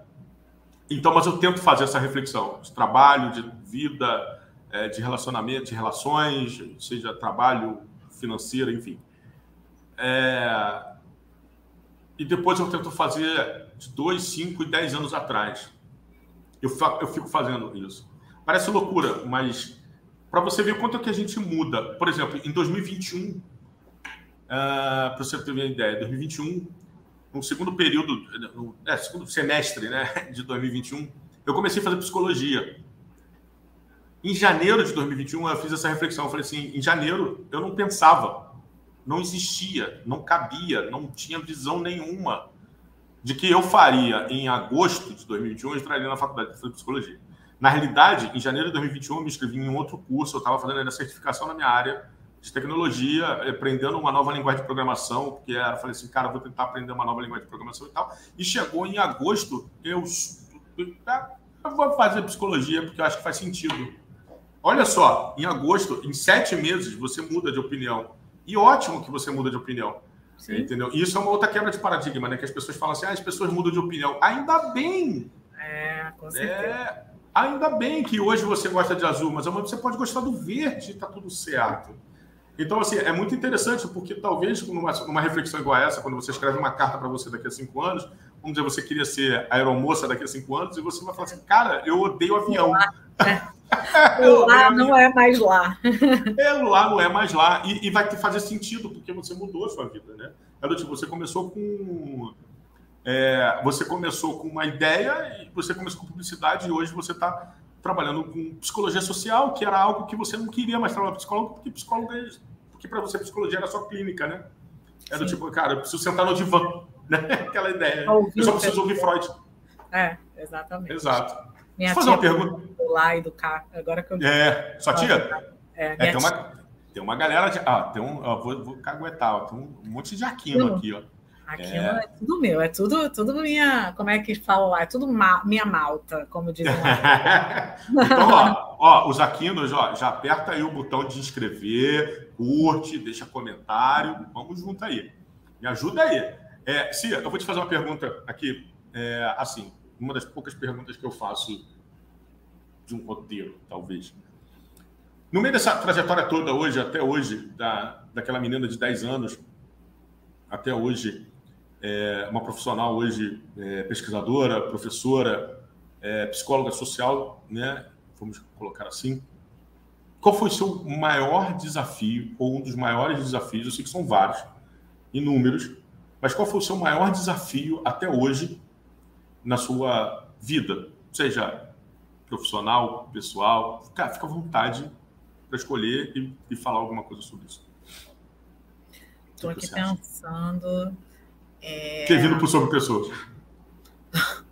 Então, mas eu tento fazer essa reflexão de trabalho, de vida, é, de relacionamento, de relações, seja trabalho financeiro, enfim. É... E depois eu tento fazer de dois, cinco e dez anos atrás. Eu, eu fico fazendo isso. Parece loucura, mas para você ver quanto é que a gente muda. Por exemplo, em 2021, uh, para você ter uma ideia, 2021, no segundo período, no é, segundo semestre né, de 2021, eu comecei a fazer psicologia. Em janeiro de 2021, eu fiz essa reflexão. Eu falei assim: em janeiro, eu não pensava, não existia, não cabia, não tinha visão nenhuma de que eu faria em agosto de 2021, eu entraria na faculdade de psicologia. Na realidade, em janeiro de 2021, eu me inscrevi em um outro curso, eu estava fazendo a certificação na minha área de tecnologia, aprendendo uma nova linguagem de programação, porque era, falei assim, cara, vou tentar aprender uma nova linguagem de programação e tal. E chegou em agosto, eu, eu vou fazer psicologia, porque eu acho que faz sentido. Olha só, em agosto, em sete meses, você muda de opinião. E ótimo que você muda de opinião. Sim. Entendeu? E isso é uma outra quebra de paradigma, né? Que as pessoas falam assim, ah, as pessoas mudam de opinião. Ainda bem! É, com certeza. É, ainda bem que hoje você gosta de azul, mas amanhã você pode gostar do verde tá tudo certo. Então, assim, é muito interessante, porque talvez numa, numa reflexão igual a essa, quando você escreve uma carta para você daqui a cinco anos, vamos dizer, você queria ser aeromoça daqui a cinco anos, e você vai falar assim, cara, eu odeio avião. lá não é mais lá. É, lá não é mais lá. E, e vai te fazer sentido, porque você mudou a sua vida, né? É do tipo, você começou com. É, você começou com uma ideia e você começou com publicidade e hoje você está trabalhando com psicologia social, que era algo que você não queria mais trabalhar psicólogo, porque psicólogo é, porque para você psicologia era só clínica, né? É do tipo, cara, eu preciso sentar no divã, né? Aquela ideia. Eu só preciso ouvir Freud. É, exatamente. Exato. Minha Deixa fazer uma pergunta. Do lá e do cá, agora que eu. É, sua tia? É, é tem, uma, tem uma galera de. Ah, tem um. Ó, vou, vou caguetar, ó, tem um monte de aquino aqui, ó. Aquilo é. é. tudo meu, é tudo, tudo minha. Como é que fala lá? É tudo ma, minha malta, como dizem lá. então, ó, ó, os Aquinos, ó, já aperta aí o botão de inscrever, curte, deixa comentário. Vamos junto aí. Me ajuda aí. É, Cia, eu vou te fazer uma pergunta aqui. É, assim, uma das poucas perguntas que eu faço de um roteiro, talvez. No meio dessa trajetória toda hoje, até hoje, da, daquela menina de 10 anos, até hoje, é, uma profissional hoje é, pesquisadora, professora, é, psicóloga social, né? Vamos colocar assim. Qual foi o seu maior desafio, ou um dos maiores desafios? Eu sei que são vários, inúmeros, mas qual foi o seu maior desafio até hoje na sua vida, seja profissional, pessoal, fica, fica à vontade para escolher e, e, falar alguma coisa sobre isso. Estou aqui pensando. É... Ter vindo por sobre pessoas.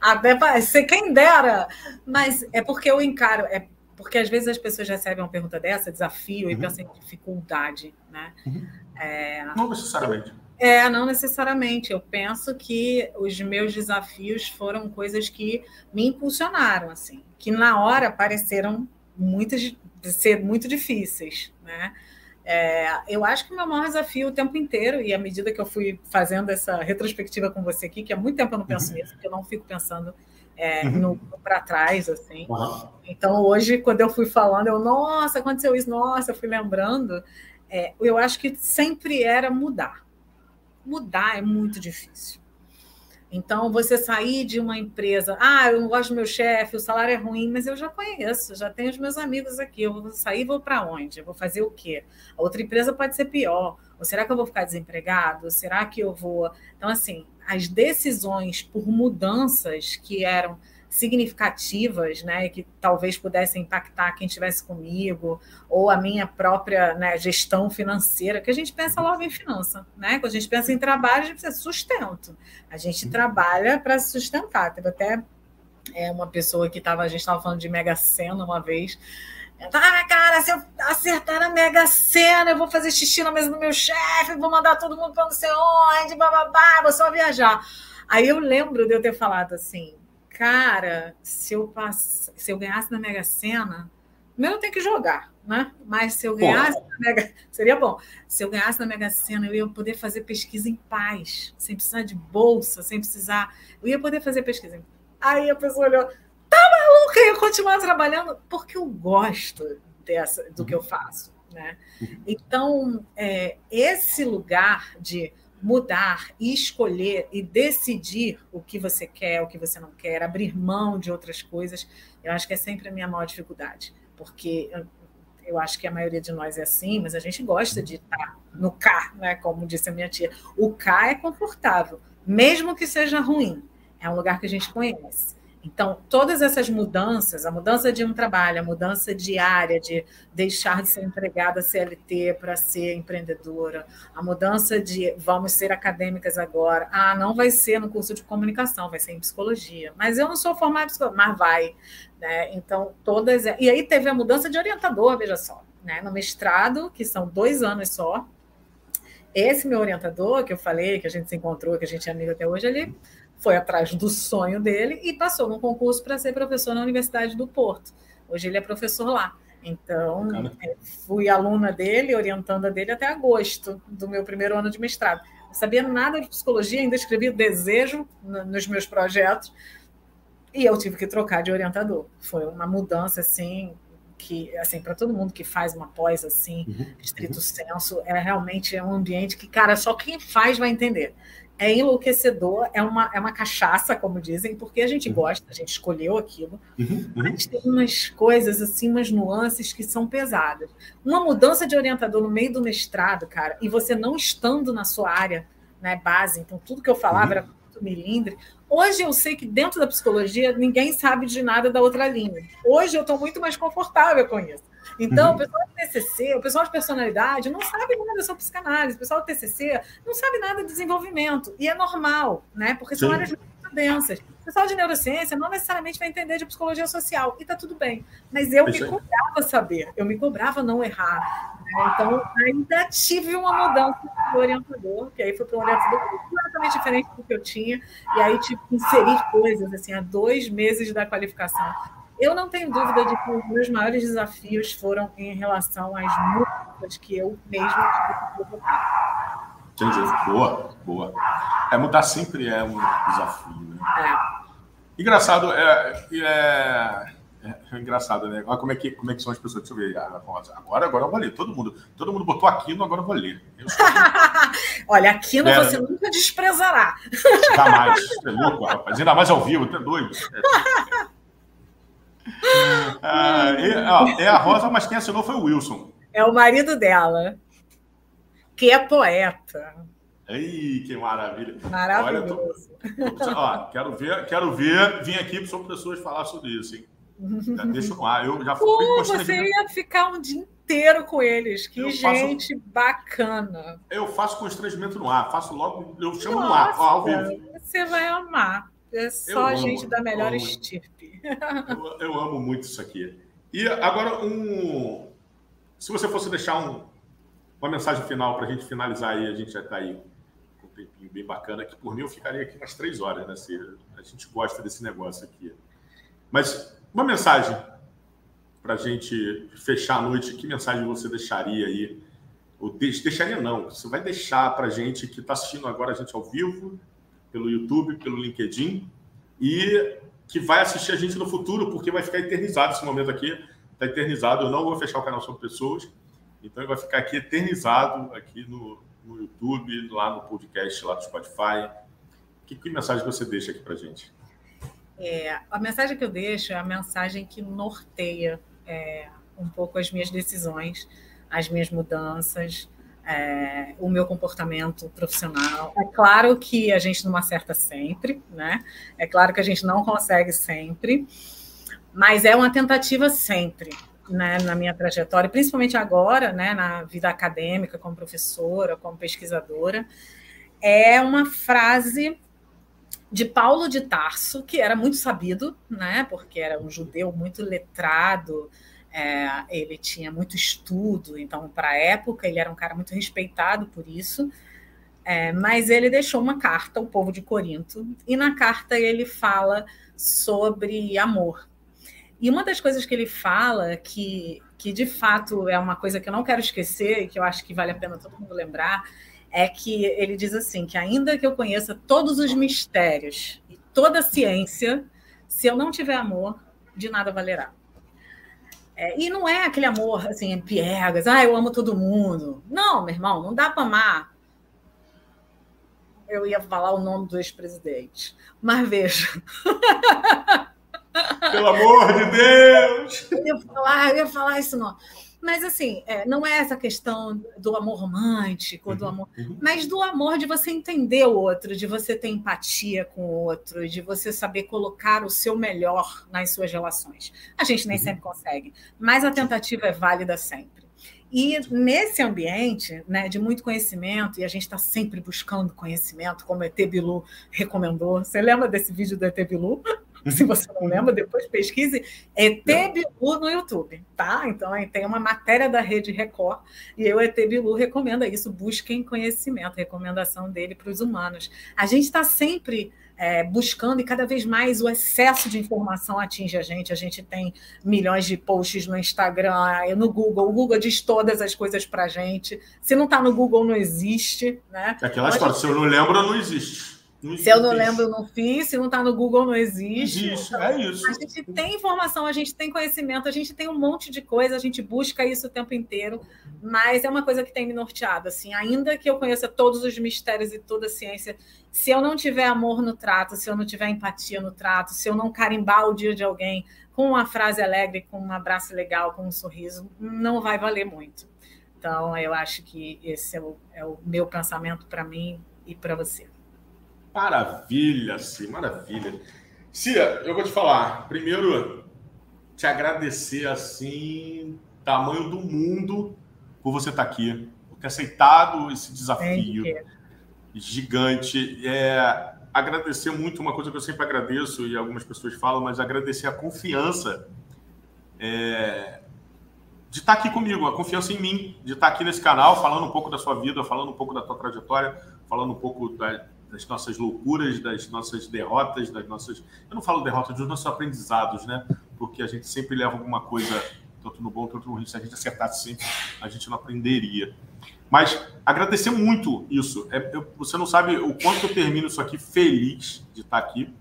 Até ser quem dera. Mas é porque eu encaro, é porque às vezes as pessoas recebem uma pergunta dessa, desafio, uhum. e pensam em dificuldade, né? Uhum. É, não necessariamente. É, não necessariamente. Eu penso que os meus desafios foram coisas que me impulsionaram, assim, que na hora pareceram muitas ser muito difíceis, né? É, eu acho que o meu maior desafio o tempo inteiro, e à medida que eu fui fazendo essa retrospectiva com você aqui, que há muito tempo eu não penso uhum. nisso, porque eu não fico pensando é, uhum. no, no para trás, assim. Uhum. Então, hoje, quando eu fui falando, eu, nossa, aconteceu isso, nossa, eu fui lembrando. É, eu acho que sempre era mudar. Mudar é muito difícil. Então, você sair de uma empresa, ah, eu não gosto do meu chefe, o salário é ruim, mas eu já conheço, já tenho os meus amigos aqui, eu vou sair vou para onde? Eu vou fazer o quê? A outra empresa pode ser pior. Ou será que eu vou ficar desempregado? Será que eu vou. Então, assim, as decisões por mudanças que eram significativas, né, que talvez pudessem impactar quem estivesse comigo, ou a minha própria né, gestão financeira, que a gente pensa logo em finança, né? Quando a gente pensa em trabalho, a gente precisa de sustento. A gente uhum. trabalha para se sustentar. Teve até é, uma pessoa que estava, a gente estava falando de Mega Sena uma vez, ah, cara, se eu acertar na Mega Sena, eu vou fazer xixi na mesa do meu chefe, vou mandar todo mundo para não sei onde, bababá, vou só viajar. Aí eu lembro de eu ter falado assim, cara, se eu, pass... se eu ganhasse na Mega Sena, primeiro eu tenho que jogar, né? Mas se eu ganhasse na Mega... Seria bom. Se eu ganhasse na Mega Sena, eu ia poder fazer pesquisa em paz, sem precisar de bolsa, sem precisar... Eu ia poder fazer pesquisa. Aí a pessoa olhou tá maluca, eu continuar trabalhando porque eu gosto dessa, do que eu faço. Né? Então, é, esse lugar de mudar e escolher e decidir o que você quer, o que você não quer, abrir mão de outras coisas, eu acho que é sempre a minha maior dificuldade, porque eu, eu acho que a maioria de nós é assim, mas a gente gosta de estar no K, né? como disse a minha tia. O K é confortável, mesmo que seja ruim, é um lugar que a gente conhece. Então, todas essas mudanças, a mudança de um trabalho, a mudança de área, de deixar de ser empregada CLT para ser empreendedora, a mudança de vamos ser acadêmicas agora, ah, não vai ser no curso de comunicação, vai ser em psicologia. Mas eu não sou formada em psicologia, mas vai. Né? Então, todas. E aí teve a mudança de orientador, veja só. Né? No mestrado, que são dois anos só, esse meu orientador, que eu falei, que a gente se encontrou, que a gente é amigo até hoje, ele foi atrás do sonho dele e passou num concurso para ser professor na Universidade do Porto. Hoje ele é professor lá. Então, é, fui aluna dele, orientanda dele até agosto do meu primeiro ano de mestrado. Não sabia nada de psicologia, ainda escrevi desejo nos meus projetos e eu tive que trocar de orientador. Foi uma mudança assim que assim para todo mundo que faz uma pós assim, uhum. estrito uhum. senso, é realmente um ambiente que cara só quem faz vai entender é enlouquecedor, é uma, é uma cachaça, como dizem, porque a gente uhum. gosta, a gente escolheu aquilo. Uhum, uhum. Mas tem umas coisas, assim, umas nuances que são pesadas. Uma mudança de orientador no meio do mestrado, cara, e você não estando na sua área né, base, então tudo que eu falava uhum. era muito milindre. Hoje eu sei que dentro da psicologia ninguém sabe de nada da outra linha. Hoje eu estou muito mais confortável com isso. Então, uhum. o pessoal do TCC, o pessoal de personalidade, não sabe nada sobre psicanálise, o pessoal do TCC não sabe nada de desenvolvimento. E é normal, né? Porque são Sim. áreas muito densas. O pessoal de neurociência não necessariamente vai entender de psicologia social, e está tudo bem. Mas eu me cobrava saber, eu me cobrava não errar. Né? Então, ainda tive uma mudança do orientador, que aí foi para um orientador completamente diferente do que eu tinha, e aí tive que inserir coisas, assim, há dois meses da qualificação eu não tenho dúvida de que os meus maiores desafios foram em relação às mudanças que eu mesmo tive que provocar. Entendi. Boa, boa. É, mudar sempre é um desafio, né? É. Engraçado, é, é, é, engraçado, né? Olha como é, que, como é que são as pessoas. Deixa eu ver. Agora, agora eu vou ler. Todo mundo, todo mundo botou Aquino, agora eu vou ler. Eu Olha, Aquino é, você nunca desprezará. Jamais. É louco, rapaz. Ainda mais ao vivo, tá doido. É. Ah, é, é a Rosa, mas quem assinou foi o Wilson. É o marido dela, que é poeta. Ei, que maravilha. Maravilhoso. Olha, tô, ó, quero ver, quero ver, vim aqui para pessoas falar sobre isso, hein? Já deixa no ar. Eu já fui Pô, você ia ficar um dia inteiro com eles. Que eu gente faço, bacana. Eu faço constrangimento no ar, faço logo, eu chamo Nossa, no ar, ao vivo. Você vai amar. É só eu gente amo, da melhor estirpe. Eu, eu, amo muito isso aqui. E agora, um, se você fosse deixar um, uma mensagem final para a gente finalizar aí, a gente já está aí com um tempinho bem bacana, que por mim eu ficaria aqui umas três horas, né? Se a gente gosta desse negócio aqui. Mas uma mensagem para a gente fechar a noite, que mensagem você deixaria aí? Ou deixaria não, você vai deixar para a gente que está assistindo agora a gente ao vivo, pelo YouTube, pelo LinkedIn, e que vai assistir a gente no futuro, porque vai ficar eternizado esse momento aqui. Está eternizado, eu não vou fechar o canal sobre pessoas, então ele vai ficar aqui eternizado aqui no, no YouTube, lá no podcast, lá do Spotify. Que, que mensagem você deixa aqui para gente? É, a mensagem que eu deixo é a mensagem que norteia é, um pouco as minhas decisões, as minhas mudanças, é, o meu comportamento profissional. É claro que a gente não acerta sempre, né? É claro que a gente não consegue sempre, mas é uma tentativa sempre. Né, na minha trajetória, principalmente agora, né, na vida acadêmica, como professora, como pesquisadora, é uma frase de Paulo de Tarso, que era muito sabido, né, porque era um judeu muito letrado, é, ele tinha muito estudo, então, para a época, ele era um cara muito respeitado por isso. É, mas ele deixou uma carta ao povo de Corinto, e na carta ele fala sobre amor. E uma das coisas que ele fala, que, que de fato é uma coisa que eu não quero esquecer, e que eu acho que vale a pena todo mundo lembrar, é que ele diz assim: que ainda que eu conheça todos os mistérios e toda a ciência, se eu não tiver amor, de nada valerá. É, e não é aquele amor assim, piegas, ah, eu amo todo mundo. Não, meu irmão, não dá para amar. Eu ia falar o nome do ex-presidente, mas veja. Pelo amor de Deus! Eu ia falar, eu ia falar isso não. Mas, assim, é, não é essa questão do amor romântico, do uhum, amor, uhum. mas do amor de você entender o outro, de você ter empatia com o outro, de você saber colocar o seu melhor nas suas relações. A gente nem uhum. sempre consegue, mas a tentativa é válida sempre. E nesse ambiente né, de muito conhecimento, e a gente está sempre buscando conhecimento, como o ET Bilu recomendou. Você lembra desse vídeo do ET Bilu? Se você não lembra, depois pesquise ET Bilu no YouTube, tá? Então aí tem uma matéria da Rede Record e o ET Bilu recomenda isso. Busquem conhecimento, recomendação dele para os humanos. A gente está sempre é, buscando e cada vez mais o excesso de informação atinge a gente. A gente tem milhões de posts no Instagram, no Google. O Google diz todas as coisas para a gente. Se não está no Google, não existe. Né? É aquela história, se eu não lembro, não existe. Se eu não lembro, eu não fiz. Se não está no Google, não existe. Existe, então, é isso. A gente tem informação, a gente tem conhecimento, a gente tem um monte de coisa, a gente busca isso o tempo inteiro, mas é uma coisa que tem me norteado. Assim, ainda que eu conheça todos os mistérios e toda a ciência, se eu não tiver amor no trato, se eu não tiver empatia no trato, se eu não carimbar o dia de alguém com uma frase alegre, com um abraço legal, com um sorriso, não vai valer muito. Então, eu acho que esse é o, é o meu pensamento para mim e para você. Maravilha, sim, maravilha. Cia, eu vou te falar. Primeiro, te agradecer assim, tamanho do mundo, por você estar aqui, por ter aceitado esse desafio gigante. É, agradecer muito, uma coisa que eu sempre agradeço, e algumas pessoas falam, mas agradecer a confiança é, de estar aqui comigo, a confiança em mim, de estar aqui nesse canal, falando um pouco da sua vida, falando um pouco da tua trajetória, falando um pouco da, das nossas loucuras, das nossas derrotas, das nossas. Eu não falo derrotas, dos nossos aprendizados, né? Porque a gente sempre leva alguma coisa, tanto no bom, tanto no ruim. Se a gente acertasse sempre, a gente não aprenderia. Mas agradecer muito isso. É, eu, você não sabe o quanto eu termino isso aqui feliz de estar aqui.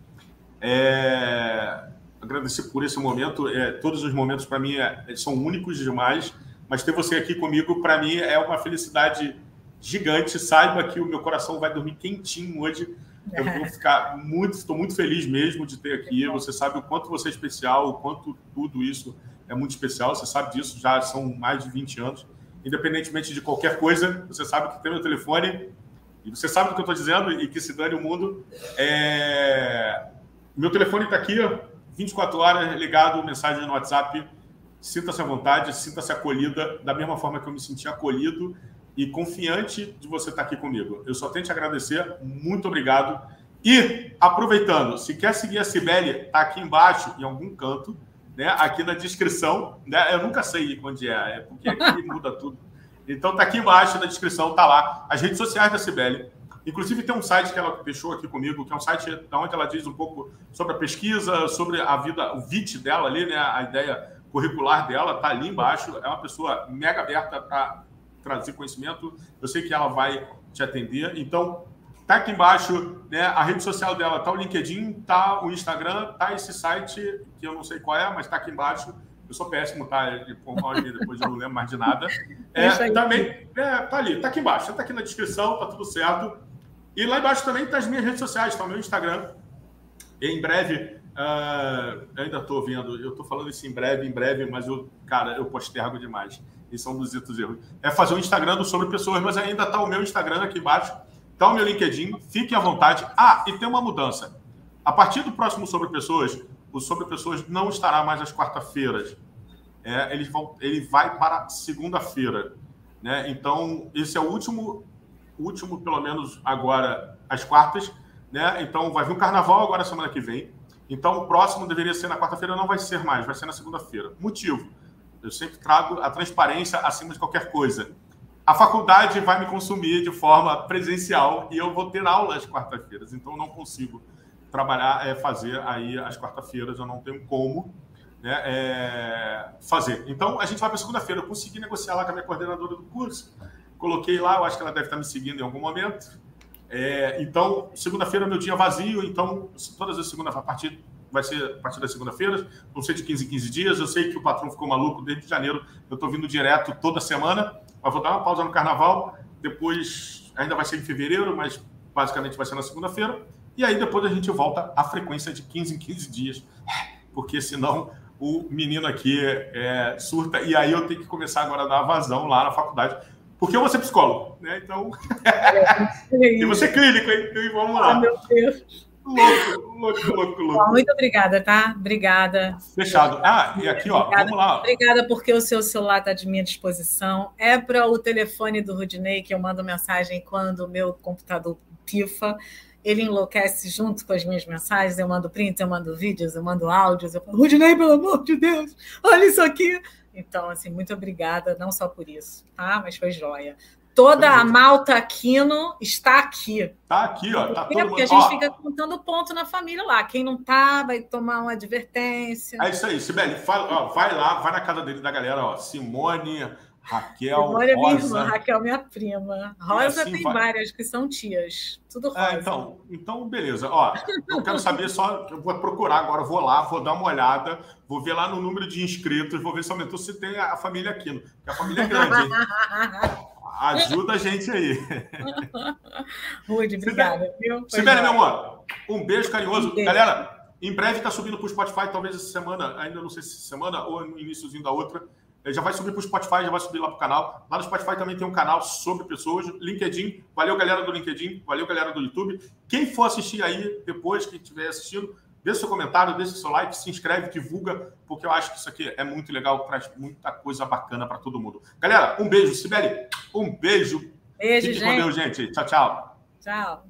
É, agradecer por esse momento. É, todos os momentos, para mim, é, são únicos demais. Mas ter você aqui comigo, para mim, é uma felicidade gigante. Saiba que o meu coração vai dormir quentinho hoje. Eu vou ficar muito, estou muito feliz mesmo de ter aqui. Você sabe o quanto você é especial, o quanto tudo isso é muito especial. Você sabe disso, já são mais de 20 anos. Independentemente de qualquer coisa, você sabe que tem meu telefone e você sabe do que eu estou dizendo e que se dane o mundo. É... Meu telefone está aqui, 24 horas ligado, mensagem no WhatsApp. Sinta-se à vontade, sinta-se acolhida, da mesma forma que eu me senti acolhido e confiante de você estar aqui comigo. Eu só tenho te agradecer, muito obrigado. E, aproveitando, se quer seguir a Cibele, tá aqui embaixo, em algum canto, né? Aqui na descrição, né? Eu nunca sei onde é, é porque aqui muda tudo. Então tá aqui embaixo na descrição, tá lá as redes sociais da Cibele. Inclusive tem um site que ela deixou aqui comigo, que é um site onde ela diz um pouco sobre a pesquisa, sobre a vida, o VIT dela ali, né? A ideia curricular dela tá ali embaixo. É uma pessoa mega aberta para trazer conhecimento. Eu sei que ela vai te atender. Então, tá aqui embaixo, né? A rede social dela tá o LinkedIn, tá o Instagram, tá esse site que eu não sei qual é, mas tá aqui embaixo. Eu sou péssimo, tá? Depois eu não lembro mais de nada. É, também, é, tá ali, tá aqui embaixo, tá aqui na descrição, tá tudo certo. E lá embaixo também tá as minhas redes sociais, tá o meu Instagram. E em breve, uh, ainda estou vendo, eu estou falando isso em breve, em breve, mas eu, cara, eu postergo demais. É um dos erros. É fazer um Instagram do Sobre Pessoas, mas ainda tá o meu Instagram aqui embaixo, tá o meu LinkedIn, fiquem à vontade. Ah, e tem uma mudança. A partir do próximo Sobre Pessoas, o Sobre Pessoas não estará mais às quarta-feiras. É, ele, ele vai para segunda-feira. Né? Então, esse é o último, último, pelo menos agora, às quartas. Né? Então, vai vir um carnaval agora semana que vem. Então, o próximo deveria ser na quarta-feira, não vai ser mais, vai ser na segunda-feira. Motivo: eu sempre trago a transparência acima de qualquer coisa. A faculdade vai me consumir de forma presencial e eu vou ter aulas quarta-feiras, então não consigo trabalhar, é, fazer aí as quarta-feiras, eu não tenho como né, é, fazer. Então, a gente vai para segunda-feira. Eu consegui negociar lá com a minha coordenadora do curso, coloquei lá, eu acho que ela deve estar me seguindo em algum momento. É, então, segunda-feira é meu dia vazio, então, todas as segundas, a partir vai ser a partir das segunda-feiras, não sei de 15 em 15 dias. Eu sei que o patrão ficou maluco desde janeiro. Eu estou vindo direto toda semana, mas vou dar uma pausa no carnaval. Depois, ainda vai ser em fevereiro, mas basicamente vai ser na segunda-feira. E aí depois a gente volta à frequência de 15 em 15 dias, porque senão o menino aqui é, surta. E aí eu tenho que começar agora a dar vazão lá na faculdade. Porque eu vou ser psicólogo, né? Então. É, e você é clínico, hein? Vamos lá. Ah, meu Deus. Louco, louco, louco, louco. Muito obrigada, tá? Obrigada. Fechado. Ah, e aqui, ó, obrigada, vamos lá. Obrigada porque o seu celular está de minha disposição. É para o telefone do Rudinei que eu mando mensagem quando o meu computador pifa. Ele enlouquece junto com as minhas mensagens. Eu mando prints, eu mando vídeos, eu mando áudios. Eu falo, Rudinei, pelo amor de Deus, olha isso aqui. Então, assim, muito obrigada, não só por isso, tá? Mas foi joia. Toda a malta Aquino está aqui. Está aqui, ó. Tá todo Porque a gente ó, fica contando ponto na família lá. Quem não tá vai tomar uma advertência. É isso aí, Sibeli. Ó, vai lá, vai na casa dele da galera, ó. Simone, Raquel, Simone é minha irmã, Raquel minha prima. Rosa assim tem vai... várias que são tias. Tudo é, rosa. É, então, então, beleza. Ó, eu quero saber só, eu vou procurar agora, vou lá, vou dar uma olhada, vou ver lá no número de inscritos, vou ver se aumentou se tem a família Aquino, que a família é grande, hein? Ajuda a gente aí. Rude, obrigada. Sibeli, meu amor, um beijo carinhoso. Um beijo. Galera, em breve está subindo para o Spotify, talvez essa semana, ainda não sei se semana ou no iníciozinho da outra. Já vai subir para o Spotify, já vai subir lá para o canal. Lá no Spotify também tem um canal sobre pessoas. LinkedIn. Valeu, galera do LinkedIn. Valeu, galera do YouTube. Quem for assistir aí depois, quem estiver assistindo, Deixe seu comentário, deixe seu like, se inscreve, divulga, porque eu acho que isso aqui é muito legal, traz muita coisa bacana para todo mundo. Galera, um beijo. Sibeli, um beijo. Beijo, Fique gente. com Deus, gente. Tchau, tchau. Tchau.